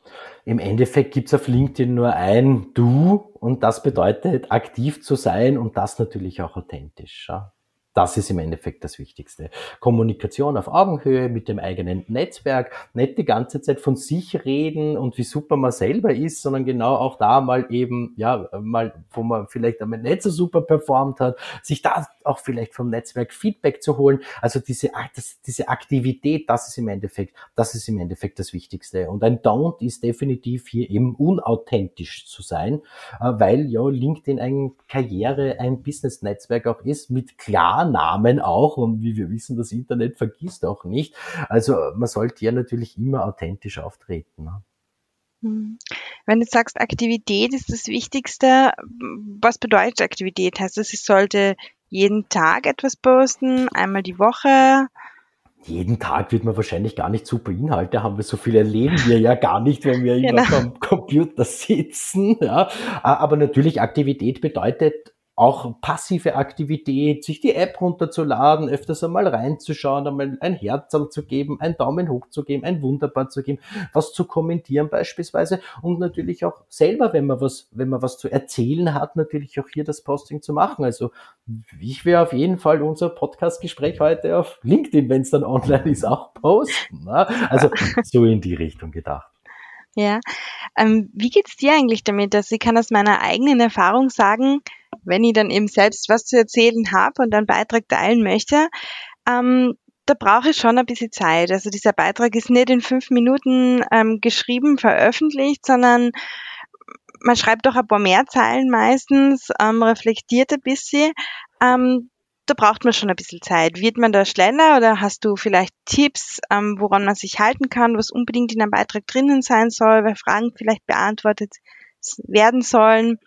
Im Endeffekt gibt's auf LinkedIn nur ein Do und das bedeutet aktiv zu sein und das natürlich auch authentisch. Ja? Das ist im Endeffekt das Wichtigste. Kommunikation auf Augenhöhe mit dem eigenen Netzwerk, nicht die ganze Zeit von sich reden und wie super man selber ist, sondern genau auch da mal eben, ja, mal, wo man vielleicht einmal nicht so super performt hat, sich da auch vielleicht vom Netzwerk Feedback zu holen. Also diese, das, diese Aktivität, das ist im Endeffekt, das ist im Endeffekt das Wichtigste. Und ein Don't ist definitiv hier eben unauthentisch zu sein, äh, weil ja LinkedIn ein Karriere, ein Business-Netzwerk auch ist mit klar Namen auch und wie wir wissen, das Internet vergisst auch nicht. Also man sollte ja natürlich immer authentisch auftreten. Ne? Hm. Wenn du sagst, Aktivität ist das Wichtigste, was bedeutet Aktivität? Heißt das, ich sollte jeden Tag etwas posten, einmal die Woche? jeden Tag wird man wahrscheinlich gar nicht super Inhalte haben, weil so viel erleben wir ja gar nicht, wenn wir immer genau. am Computer sitzen. Ja. Aber natürlich Aktivität bedeutet auch passive Aktivität, sich die App runterzuladen, öfters einmal reinzuschauen, einmal ein Herz zu geben, einen Daumen hoch zu geben, ein Wunderbar zu geben, was zu kommentieren beispielsweise und natürlich auch selber, wenn man was, wenn man was zu erzählen hat, natürlich auch hier das Posting zu machen. Also ich werde auf jeden Fall unser Podcastgespräch heute auf LinkedIn, wenn es dann online ist, auch posten. Ne? Also so in die Richtung gedacht. Ja. Ähm, wie geht's dir eigentlich damit? Also ich kann aus meiner eigenen Erfahrung sagen, wenn ich dann eben selbst was zu erzählen habe und einen Beitrag teilen möchte, ähm, da brauche ich schon ein bisschen Zeit. Also dieser Beitrag ist nicht in fünf Minuten ähm, geschrieben, veröffentlicht, sondern man schreibt doch ein paar mehr Zeilen meistens, ähm, reflektiert ein bisschen. Ähm, da braucht man schon ein bisschen Zeit. Wird man da schneller oder hast du vielleicht Tipps, ähm, woran man sich halten kann, was unbedingt in einem Beitrag drinnen sein soll, weil Fragen vielleicht beantwortet werden sollen?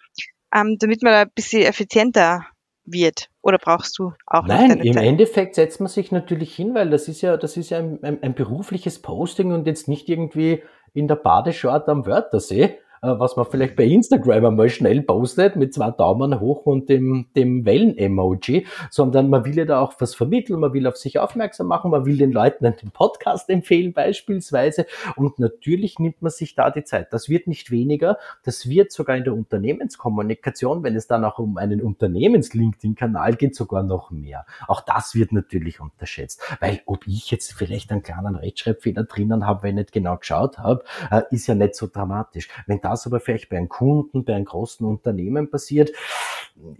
Ähm, damit man ein bisschen effizienter wird? Oder brauchst du auch Nein, im Zeit? Endeffekt setzt man sich natürlich hin, weil das ist ja, das ist ja ein, ein, ein berufliches Posting und jetzt nicht irgendwie in der Badeshort am Wörthersee. Äh, was man vielleicht bei Instagram einmal schnell postet mit zwei Daumen hoch und dem, dem Wellen-Emoji, sondern man will ja da auch was vermitteln, man will auf sich aufmerksam machen, man will den Leuten den Podcast empfehlen beispielsweise und natürlich nimmt man sich da die Zeit. Das wird nicht weniger, das wird sogar in der Unternehmenskommunikation, wenn es dann auch um einen Unternehmens-LinkedIn-Kanal geht, sogar noch mehr. Auch das wird natürlich unterschätzt, weil ob ich jetzt vielleicht einen kleinen Rechtschreibfehler drinnen habe, wenn ich nicht genau geschaut habe, äh, ist ja nicht so dramatisch. Wenn das aber vielleicht bei einem Kunden, bei einem großen Unternehmen passiert,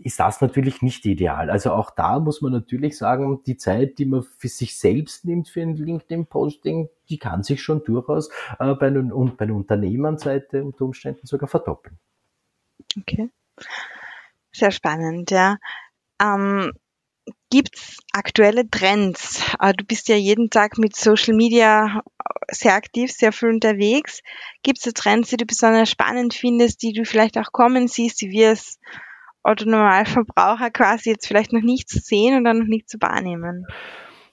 ist das natürlich nicht ideal. Also auch da muss man natürlich sagen, die Zeit, die man für sich selbst nimmt für ein LinkedIn-Posting, die kann sich schon durchaus äh, bei, einer, bei einer Unternehmensseite unter Umständen sogar verdoppeln. Okay. Sehr spannend, ja. Ähm, gibt's aktuelle Trends? Äh, du bist ja jeden Tag mit Social Media sehr aktiv, sehr viel unterwegs. Gibt es da Trends, die du besonders spannend findest, die du vielleicht auch kommen siehst, die wir als Autonormalverbraucher quasi jetzt vielleicht noch nicht sehen oder noch nicht zu wahrnehmen?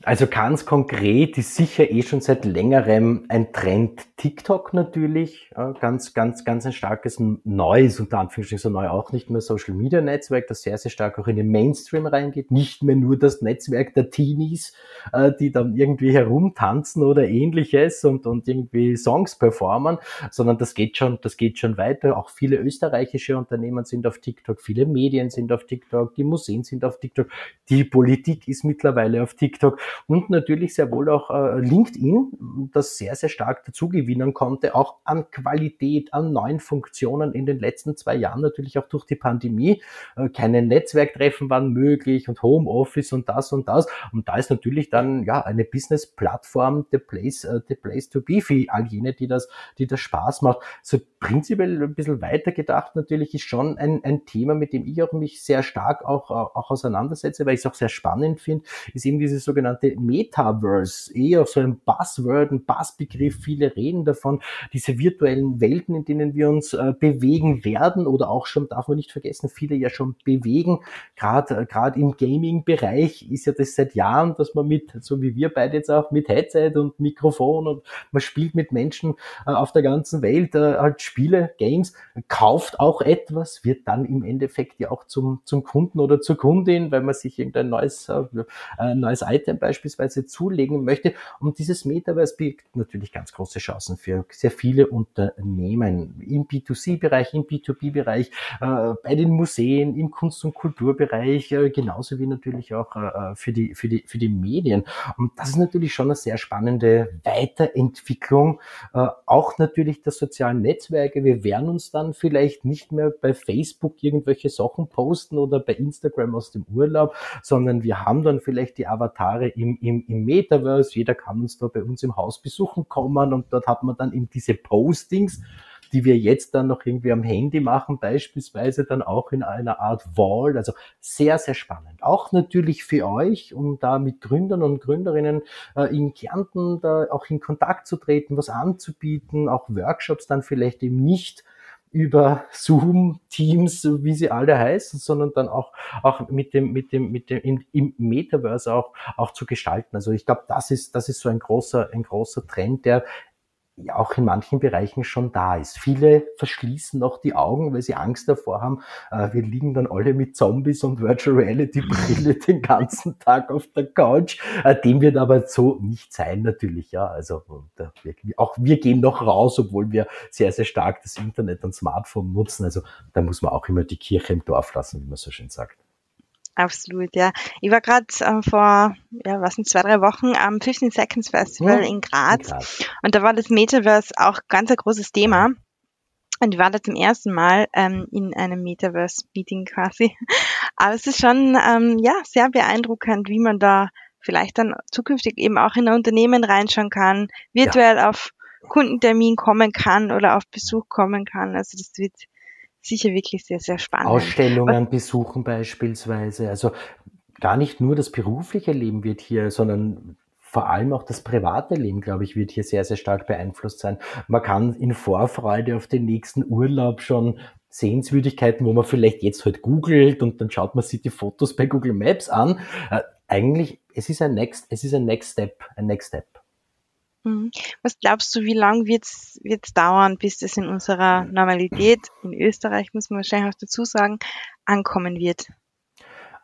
Also ganz konkret ist sicher eh schon seit längerem ein Trend TikTok natürlich. Ganz, ganz, ganz ein starkes neues, unter Anführungsstrichen so neu auch nicht mehr Social Media Netzwerk, das sehr, sehr stark auch in den Mainstream reingeht. Nicht mehr nur das Netzwerk der Teenies, äh, die dann irgendwie herumtanzen oder ähnliches und, und irgendwie Songs performen, sondern das geht schon, das geht schon weiter. Auch viele österreichische Unternehmen sind auf TikTok, viele Medien sind auf TikTok, die Museen sind auf TikTok, die Politik ist mittlerweile auf TikTok und natürlich sehr wohl auch äh, LinkedIn, das sehr, sehr stark dazugewinnen konnte, auch an Qualität, an neuen Funktionen in den letzten zwei Jahren, natürlich auch durch die Pandemie. Äh, keine Netzwerktreffen waren möglich und Homeoffice und das und das. Und da ist natürlich dann ja eine Business-Plattform the place, uh, the place to be für all jene, die das, die das Spaß macht. So prinzipiell ein bisschen weiter gedacht natürlich ist schon ein, ein Thema, mit dem ich auch mich sehr stark auch, auch auseinandersetze, weil ich es auch sehr spannend finde, ist eben diese sogenannte sogenannte Metaverse, eher so ein Buzzword, ein Buzzbegriff. Viele reden davon, diese virtuellen Welten, in denen wir uns äh, bewegen werden oder auch schon, darf man nicht vergessen, viele ja schon bewegen. Gerade äh, im Gaming-Bereich ist ja das seit Jahren, dass man mit, so wie wir beide jetzt auch, mit Headset und Mikrofon und man spielt mit Menschen äh, auf der ganzen Welt äh, halt Spiele, Games, kauft auch etwas, wird dann im Endeffekt ja auch zum, zum Kunden oder zur Kundin, weil man sich irgendein neues, äh, äh neues Item beispielsweise beispielsweise zulegen möchte. Und dieses Metaverse bietet natürlich ganz große Chancen für sehr viele Unternehmen im B2C-Bereich, im B2B-Bereich, äh, bei den Museen, im Kunst- und Kulturbereich, äh, genauso wie natürlich auch äh, für, die, für, die, für die Medien. Und das ist natürlich schon eine sehr spannende Weiterentwicklung, auch natürlich der sozialen Netzwerke. Wir werden uns dann vielleicht nicht mehr bei Facebook irgendwelche Sachen posten oder bei Instagram aus dem Urlaub, sondern wir haben dann vielleicht die Avatare im, im, im Metaverse. Jeder kann uns da bei uns im Haus besuchen kommen und dort hat man dann eben diese Postings, die wir jetzt dann noch irgendwie am Handy machen, beispielsweise dann auch in einer Art Wall. Also sehr, sehr spannend. Auch natürlich für euch, um da mit Gründern und Gründerinnen äh, in Kärnten da auch in Kontakt zu treten, was anzubieten, auch Workshops dann vielleicht eben nicht über Zoom, Teams, wie sie alle heißen, sondern dann auch, auch mit dem, mit dem, mit dem, im, im Metaverse auch, auch zu gestalten. Also ich glaube, das ist, das ist so ein großer, ein großer Trend, der auch in manchen Bereichen schon da ist. Viele verschließen noch die Augen, weil sie Angst davor haben. Äh, wir liegen dann alle mit Zombies und Virtual Reality Brille den ganzen Tag auf der Couch. Äh, dem wird aber so nicht sein natürlich. Ja, also äh, auch wir gehen noch raus, obwohl wir sehr sehr stark das Internet und Smartphone nutzen. Also da muss man auch immer die Kirche im Dorf lassen, wie man so schön sagt. Absolut, ja. Ich war gerade äh, vor, ja, was sind zwei, drei Wochen am 15 Seconds Festival oh, in, Graz. in, Graz. Und da war das Metaverse auch ganz ein großes Thema. Und ich war da zum ersten Mal ähm, in einem Metaverse-Meeting quasi. Aber es ist schon ähm, ja sehr beeindruckend, wie man da vielleicht dann zukünftig eben auch in ein Unternehmen reinschauen kann, virtuell ja. auf Kundentermin kommen kann oder auf Besuch kommen kann. Also das wird sicher wirklich sehr, sehr spannend. Ausstellungen besuchen beispielsweise. Also gar nicht nur das berufliche Leben wird hier, sondern vor allem auch das private Leben, glaube ich, wird hier sehr, sehr stark beeinflusst sein. Man kann in Vorfreude auf den nächsten Urlaub schon Sehenswürdigkeiten, wo man vielleicht jetzt halt googelt und dann schaut man sich die Fotos bei Google Maps an. Äh, eigentlich, es ist ein Next, es ist ein Next Step, ein Next Step. Mhm. Was glaubst du, wie lange wird es dauern, bis das in unserer Normalität, in Österreich muss man wahrscheinlich auch dazu sagen, ankommen wird?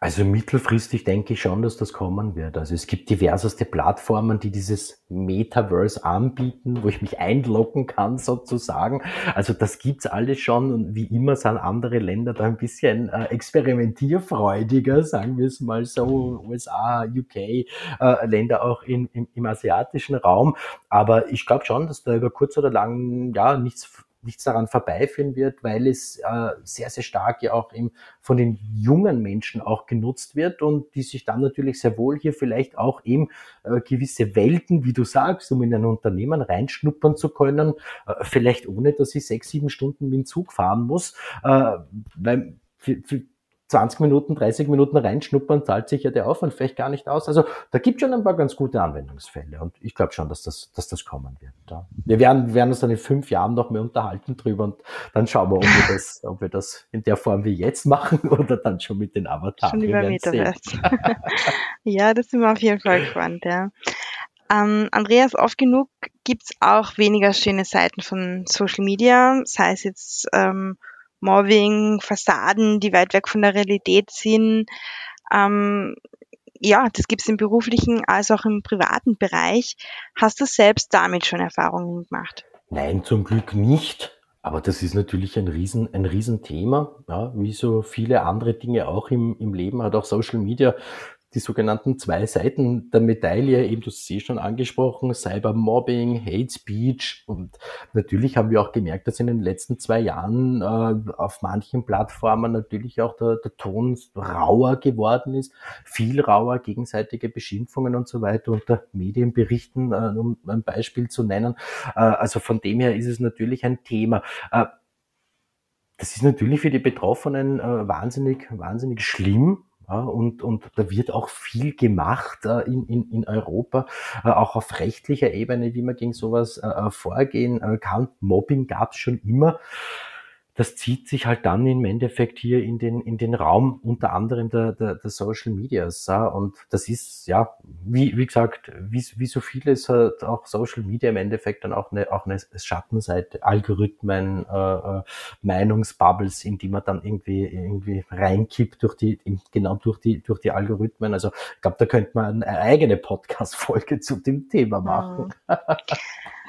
Also mittelfristig denke ich schon, dass das kommen wird. Also es gibt diverseste Plattformen, die dieses Metaverse anbieten, wo ich mich einloggen kann sozusagen. Also das gibt's alles schon und wie immer sind andere Länder da ein bisschen äh, experimentierfreudiger, sagen wir es mal so, USA, UK, äh, Länder auch in, im, im asiatischen Raum. Aber ich glaube schon, dass da über kurz oder lang ja nichts nichts daran vorbeiführen wird, weil es äh, sehr, sehr stark ja auch eben von den jungen Menschen auch genutzt wird und die sich dann natürlich sehr wohl hier vielleicht auch eben äh, gewisse Welten, wie du sagst, um in ein Unternehmen reinschnuppern zu können, äh, vielleicht ohne, dass ich sechs, sieben Stunden mit dem Zug fahren muss, äh, weil für, für 20 Minuten, 30 Minuten reinschnuppern, zahlt sich ja der Aufwand vielleicht gar nicht aus. Also da gibt schon ein paar ganz gute Anwendungsfälle und ich glaube schon, dass das, dass das kommen wird. Ja. Wir werden, werden uns dann in fünf Jahren noch mehr unterhalten drüber und dann schauen wir, ob wir das, ob wir das in der Form wie jetzt machen oder dann schon mit den Avataren. Schon über Metaverse. ja, das sind wir auf jeden Fall gespannt, ja. Ähm, Andreas, oft genug gibt's auch weniger schöne Seiten von Social Media, sei es jetzt ähm, Mobbing, Fassaden, die weit weg von der Realität sind. Ähm, ja, das gibt es im beruflichen als auch im privaten Bereich. Hast du selbst damit schon Erfahrungen gemacht? Nein, zum Glück nicht. Aber das ist natürlich ein Riesen, ein Riesenthema, ja, wie so viele andere Dinge auch im, im Leben hat auch Social Media die sogenannten zwei Seiten der Medaille, eben du hast sie schon angesprochen, Cybermobbing, Hate Speech und natürlich haben wir auch gemerkt, dass in den letzten zwei Jahren äh, auf manchen Plattformen natürlich auch der, der Ton rauer geworden ist, viel rauer, gegenseitige Beschimpfungen und so weiter unter Medienberichten, äh, um ein Beispiel zu nennen. Äh, also von dem her ist es natürlich ein Thema. Äh, das ist natürlich für die Betroffenen äh, wahnsinnig, wahnsinnig schlimm, und, und da wird auch viel gemacht äh, in, in, in Europa, äh, auch auf rechtlicher Ebene, wie man gegen sowas äh, vorgehen kann. Mobbing gab es schon immer das zieht sich halt dann im Endeffekt hier in den, in den Raum, unter anderem der, der, der Social Medias. Ja. Und das ist, ja, wie, wie gesagt, wie, wie so vieles hat auch Social Media im Endeffekt dann auch eine, auch eine Schattenseite, Algorithmen, äh, äh, Meinungsbubbles, in die man dann irgendwie, irgendwie reinkippt durch die, genau durch die, durch die Algorithmen. Also ich glaube, da könnte man eine eigene Podcast-Folge zu dem Thema machen. Mhm.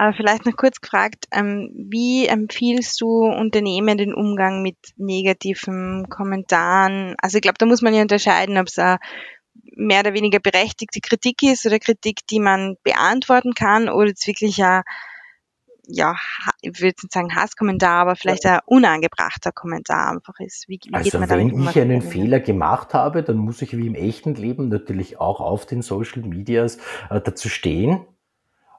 Aber vielleicht noch kurz gefragt, ähm, wie empfiehlst du Unternehmen den Umgang mit negativen Kommentaren? Also ich glaube, da muss man ja unterscheiden, ob es eine mehr oder weniger berechtigte Kritik ist oder Kritik, die man beantworten kann oder es wirklich ein, ja, ich würde nicht sagen Hasskommentar, aber vielleicht ein unangebrachter Kommentar einfach ist. Wie, wie also wenn ich einen Fehler gemacht habe, dann muss ich wie im echten Leben natürlich auch auf den Social Medias äh, dazu stehen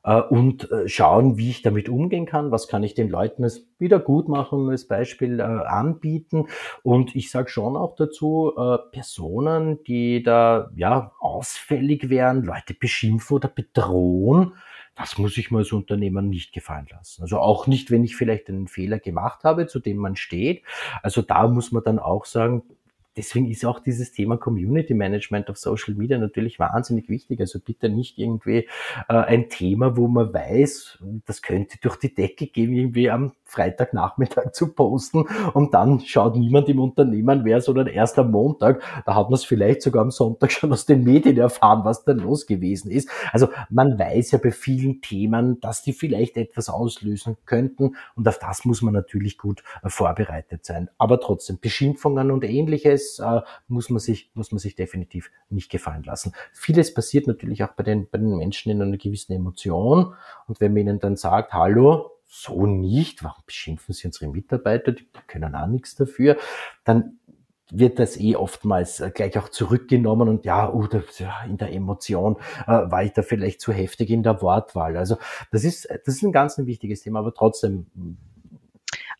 und äh, schauen, wie ich damit umgehen kann, was kann ich den Leuten als Wiedergutmachung als Beispiel äh, anbieten. Und ich sage schon auch dazu, äh, Personen, die da ja ausfällig wären, Leute beschimpfen oder bedrohen, das muss ich mir als Unternehmer nicht gefallen lassen. Also auch nicht, wenn ich vielleicht einen Fehler gemacht habe, zu dem man steht. Also da muss man dann auch sagen, deswegen ist auch dieses Thema Community Management auf Social Media natürlich wahnsinnig wichtig. Also bitte nicht irgendwie äh, ein Thema, wo man weiß, das könnte durch die Decke gehen, irgendwie am Freitagnachmittag zu posten und dann schaut niemand im Unternehmen wer, sondern erst am Montag. Da hat man es vielleicht sogar am Sonntag schon aus den Medien erfahren, was da los gewesen ist. Also man weiß ja bei vielen Themen, dass die vielleicht etwas auslösen könnten und auf das muss man natürlich gut äh, vorbereitet sein. Aber trotzdem, Beschimpfungen und ähnliches äh, muss man sich, muss man sich definitiv nicht gefallen lassen. Vieles passiert natürlich auch bei den, bei den Menschen in einer gewissen Emotion und wenn man ihnen dann sagt, hallo, so nicht, warum beschimpfen Sie unsere Mitarbeiter, die können auch nichts dafür, dann wird das eh oftmals äh, gleich auch zurückgenommen und ja, das, in der Emotion war ich da vielleicht zu heftig in der Wortwahl. Also das ist, das ist ein ganz ein wichtiges Thema, aber trotzdem.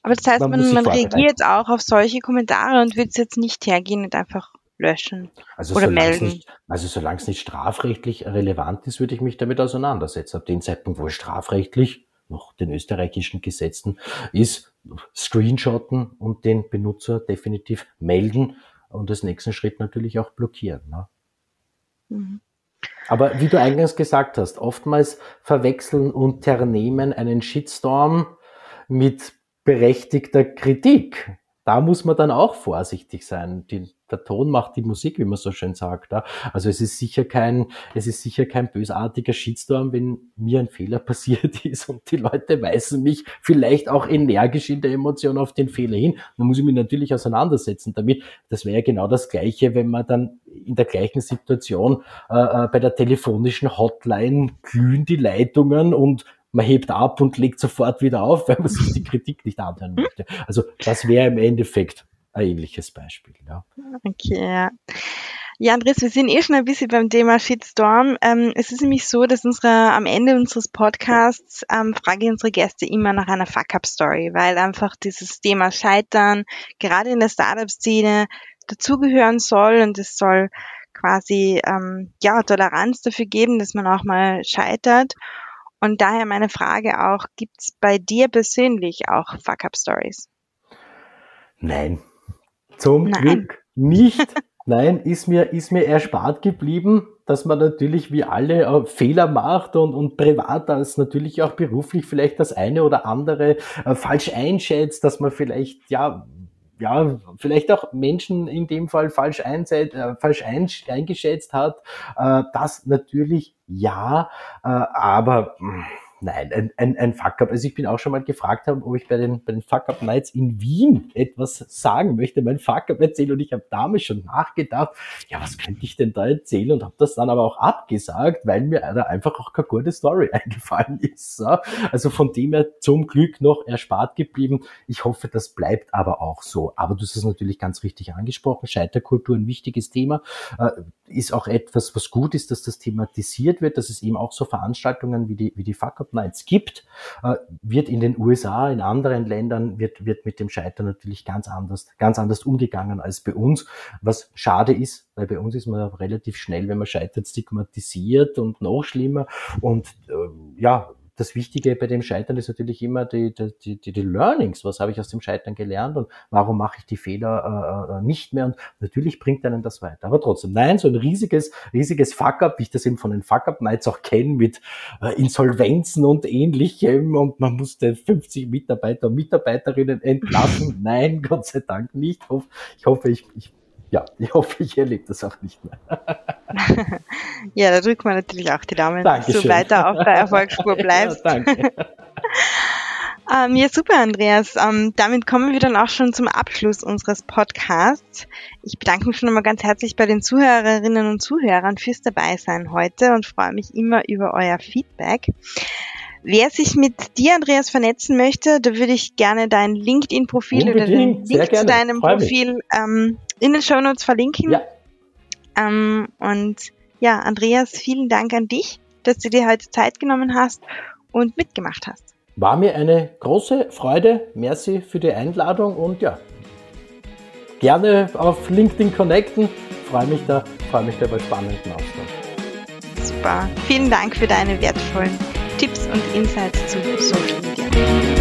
Aber das heißt, man, man, man reagiert auch auf solche Kommentare und wird es jetzt nicht hergehen und einfach löschen also oder melden. Nicht, also solange es nicht strafrechtlich relevant ist, würde ich mich damit auseinandersetzen. Ab dem Zeitpunkt, wo es strafrechtlich noch den österreichischen Gesetzen ist, screenshotten und den Benutzer definitiv melden und als nächsten Schritt natürlich auch blockieren. Ne? Mhm. Aber wie du eingangs gesagt hast, oftmals verwechseln Unternehmen einen Shitstorm mit berechtigter Kritik. Da muss man dann auch vorsichtig sein. Die, der Ton macht die Musik, wie man so schön sagt. Also es ist sicher kein, es ist sicher kein bösartiger Shitstorm, wenn mir ein Fehler passiert ist und die Leute weisen mich vielleicht auch energisch in der Emotion auf den Fehler hin. Dann muss ich mich natürlich auseinandersetzen damit. Das wäre ja genau das Gleiche, wenn man dann in der gleichen Situation äh, äh bei der telefonischen Hotline glühen die Leitungen und man hebt ab und legt sofort wieder auf, weil man sich die Kritik nicht anhören möchte. Also das wäre im Endeffekt ein ähnliches Beispiel. Ja. Okay, ja. Ja, Andres, wir sind eh schon ein bisschen beim Thema Shitstorm. Ähm, es ist nämlich so, dass unsere, am Ende unseres Podcasts ähm, frage ich unsere Gäste immer nach einer Fuck-Up-Story, weil einfach dieses Thema Scheitern gerade in der Startup-Szene dazugehören soll und es soll quasi ähm, ja Toleranz dafür geben, dass man auch mal scheitert. Und daher meine Frage auch, gibt's bei dir persönlich auch Fuck-Up-Stories? Nein, zum Nein. Glück nicht. Nein, ist mir, ist mir erspart geblieben, dass man natürlich wie alle äh, Fehler macht und, und privat als natürlich auch beruflich vielleicht das eine oder andere äh, falsch einschätzt, dass man vielleicht, ja, ja, vielleicht auch Menschen in dem Fall falsch, einseit, äh, falsch ein, eingeschätzt hat. Äh, das natürlich ja, äh, aber mh hm, Nein, ein, ein, ein Fuck-up. Also ich bin auch schon mal gefragt haben, ob ich bei den, bei den Fuck-up-Nights in Wien etwas sagen möchte, mein Fuck-up erzählen und ich habe damals schon nachgedacht, ja, was könnte ich denn da erzählen und habe das dann aber auch abgesagt, weil mir da einfach auch keine gute Story eingefallen ist. Also von dem her zum Glück noch erspart geblieben. Ich hoffe, das bleibt aber auch so. Aber du hast es natürlich ganz richtig angesprochen. Scheiterkultur ein wichtiges Thema. Äh, ist auch etwas, was gut ist, dass das thematisiert wird, dass es eben auch so Veranstaltungen wie die, wie die Fuck-up Nights gibt, äh, wird in den USA, in anderen Ländern, wird, wird mit dem Scheitern natürlich ganz anders, ganz anders umgegangen als bei uns, was schade ist, weil bei uns ist man relativ schnell, wenn man scheitert, stigmatisiert und noch schlimmer. Und äh, ja, das Wichtige bei dem Scheitern ist natürlich immer die, die, die, die Learnings. Was habe ich aus dem Scheitern gelernt und warum mache ich die Fehler äh, äh, nicht mehr? Und natürlich bringt einen das weiter. Aber trotzdem, nein, so ein riesiges, riesiges Fuck-up, wie ich das eben von den Fuck-up-Nights auch kenne, mit äh, Insolvenzen und ähnlichem und man musste 50 Mitarbeiter und Mitarbeiterinnen entlassen. nein, Gott sei Dank nicht. Ich hoffe, ich, ich ja, ich hoffe, ich erlebe das auch nicht mehr. ja, da drückt man natürlich auch die Daumen, Dankeschön. dass du weiter auf der Erfolgsspur bleibst. Ja, danke. ähm, ja, super, Andreas. Ähm, damit kommen wir dann auch schon zum Abschluss unseres Podcasts. Ich bedanke mich schon einmal ganz herzlich bei den Zuhörerinnen und Zuhörern fürs Dabeisein heute und freue mich immer über euer Feedback. Wer sich mit dir, Andreas, vernetzen möchte, da würde ich gerne dein LinkedIn-Profil oder den Link zu deinem Profil ähm, in den Show Notes verlinken. Ja. Ähm, und ja, Andreas, vielen Dank an dich, dass du dir heute Zeit genommen hast und mitgemacht hast. War mir eine große Freude. Merci für die Einladung und ja, gerne auf LinkedIn connecten. Freue mich da, freue mich da bei spannenden Austausch. Super. Vielen Dank für deine wertvollen Tipps und Insights zu Social Media.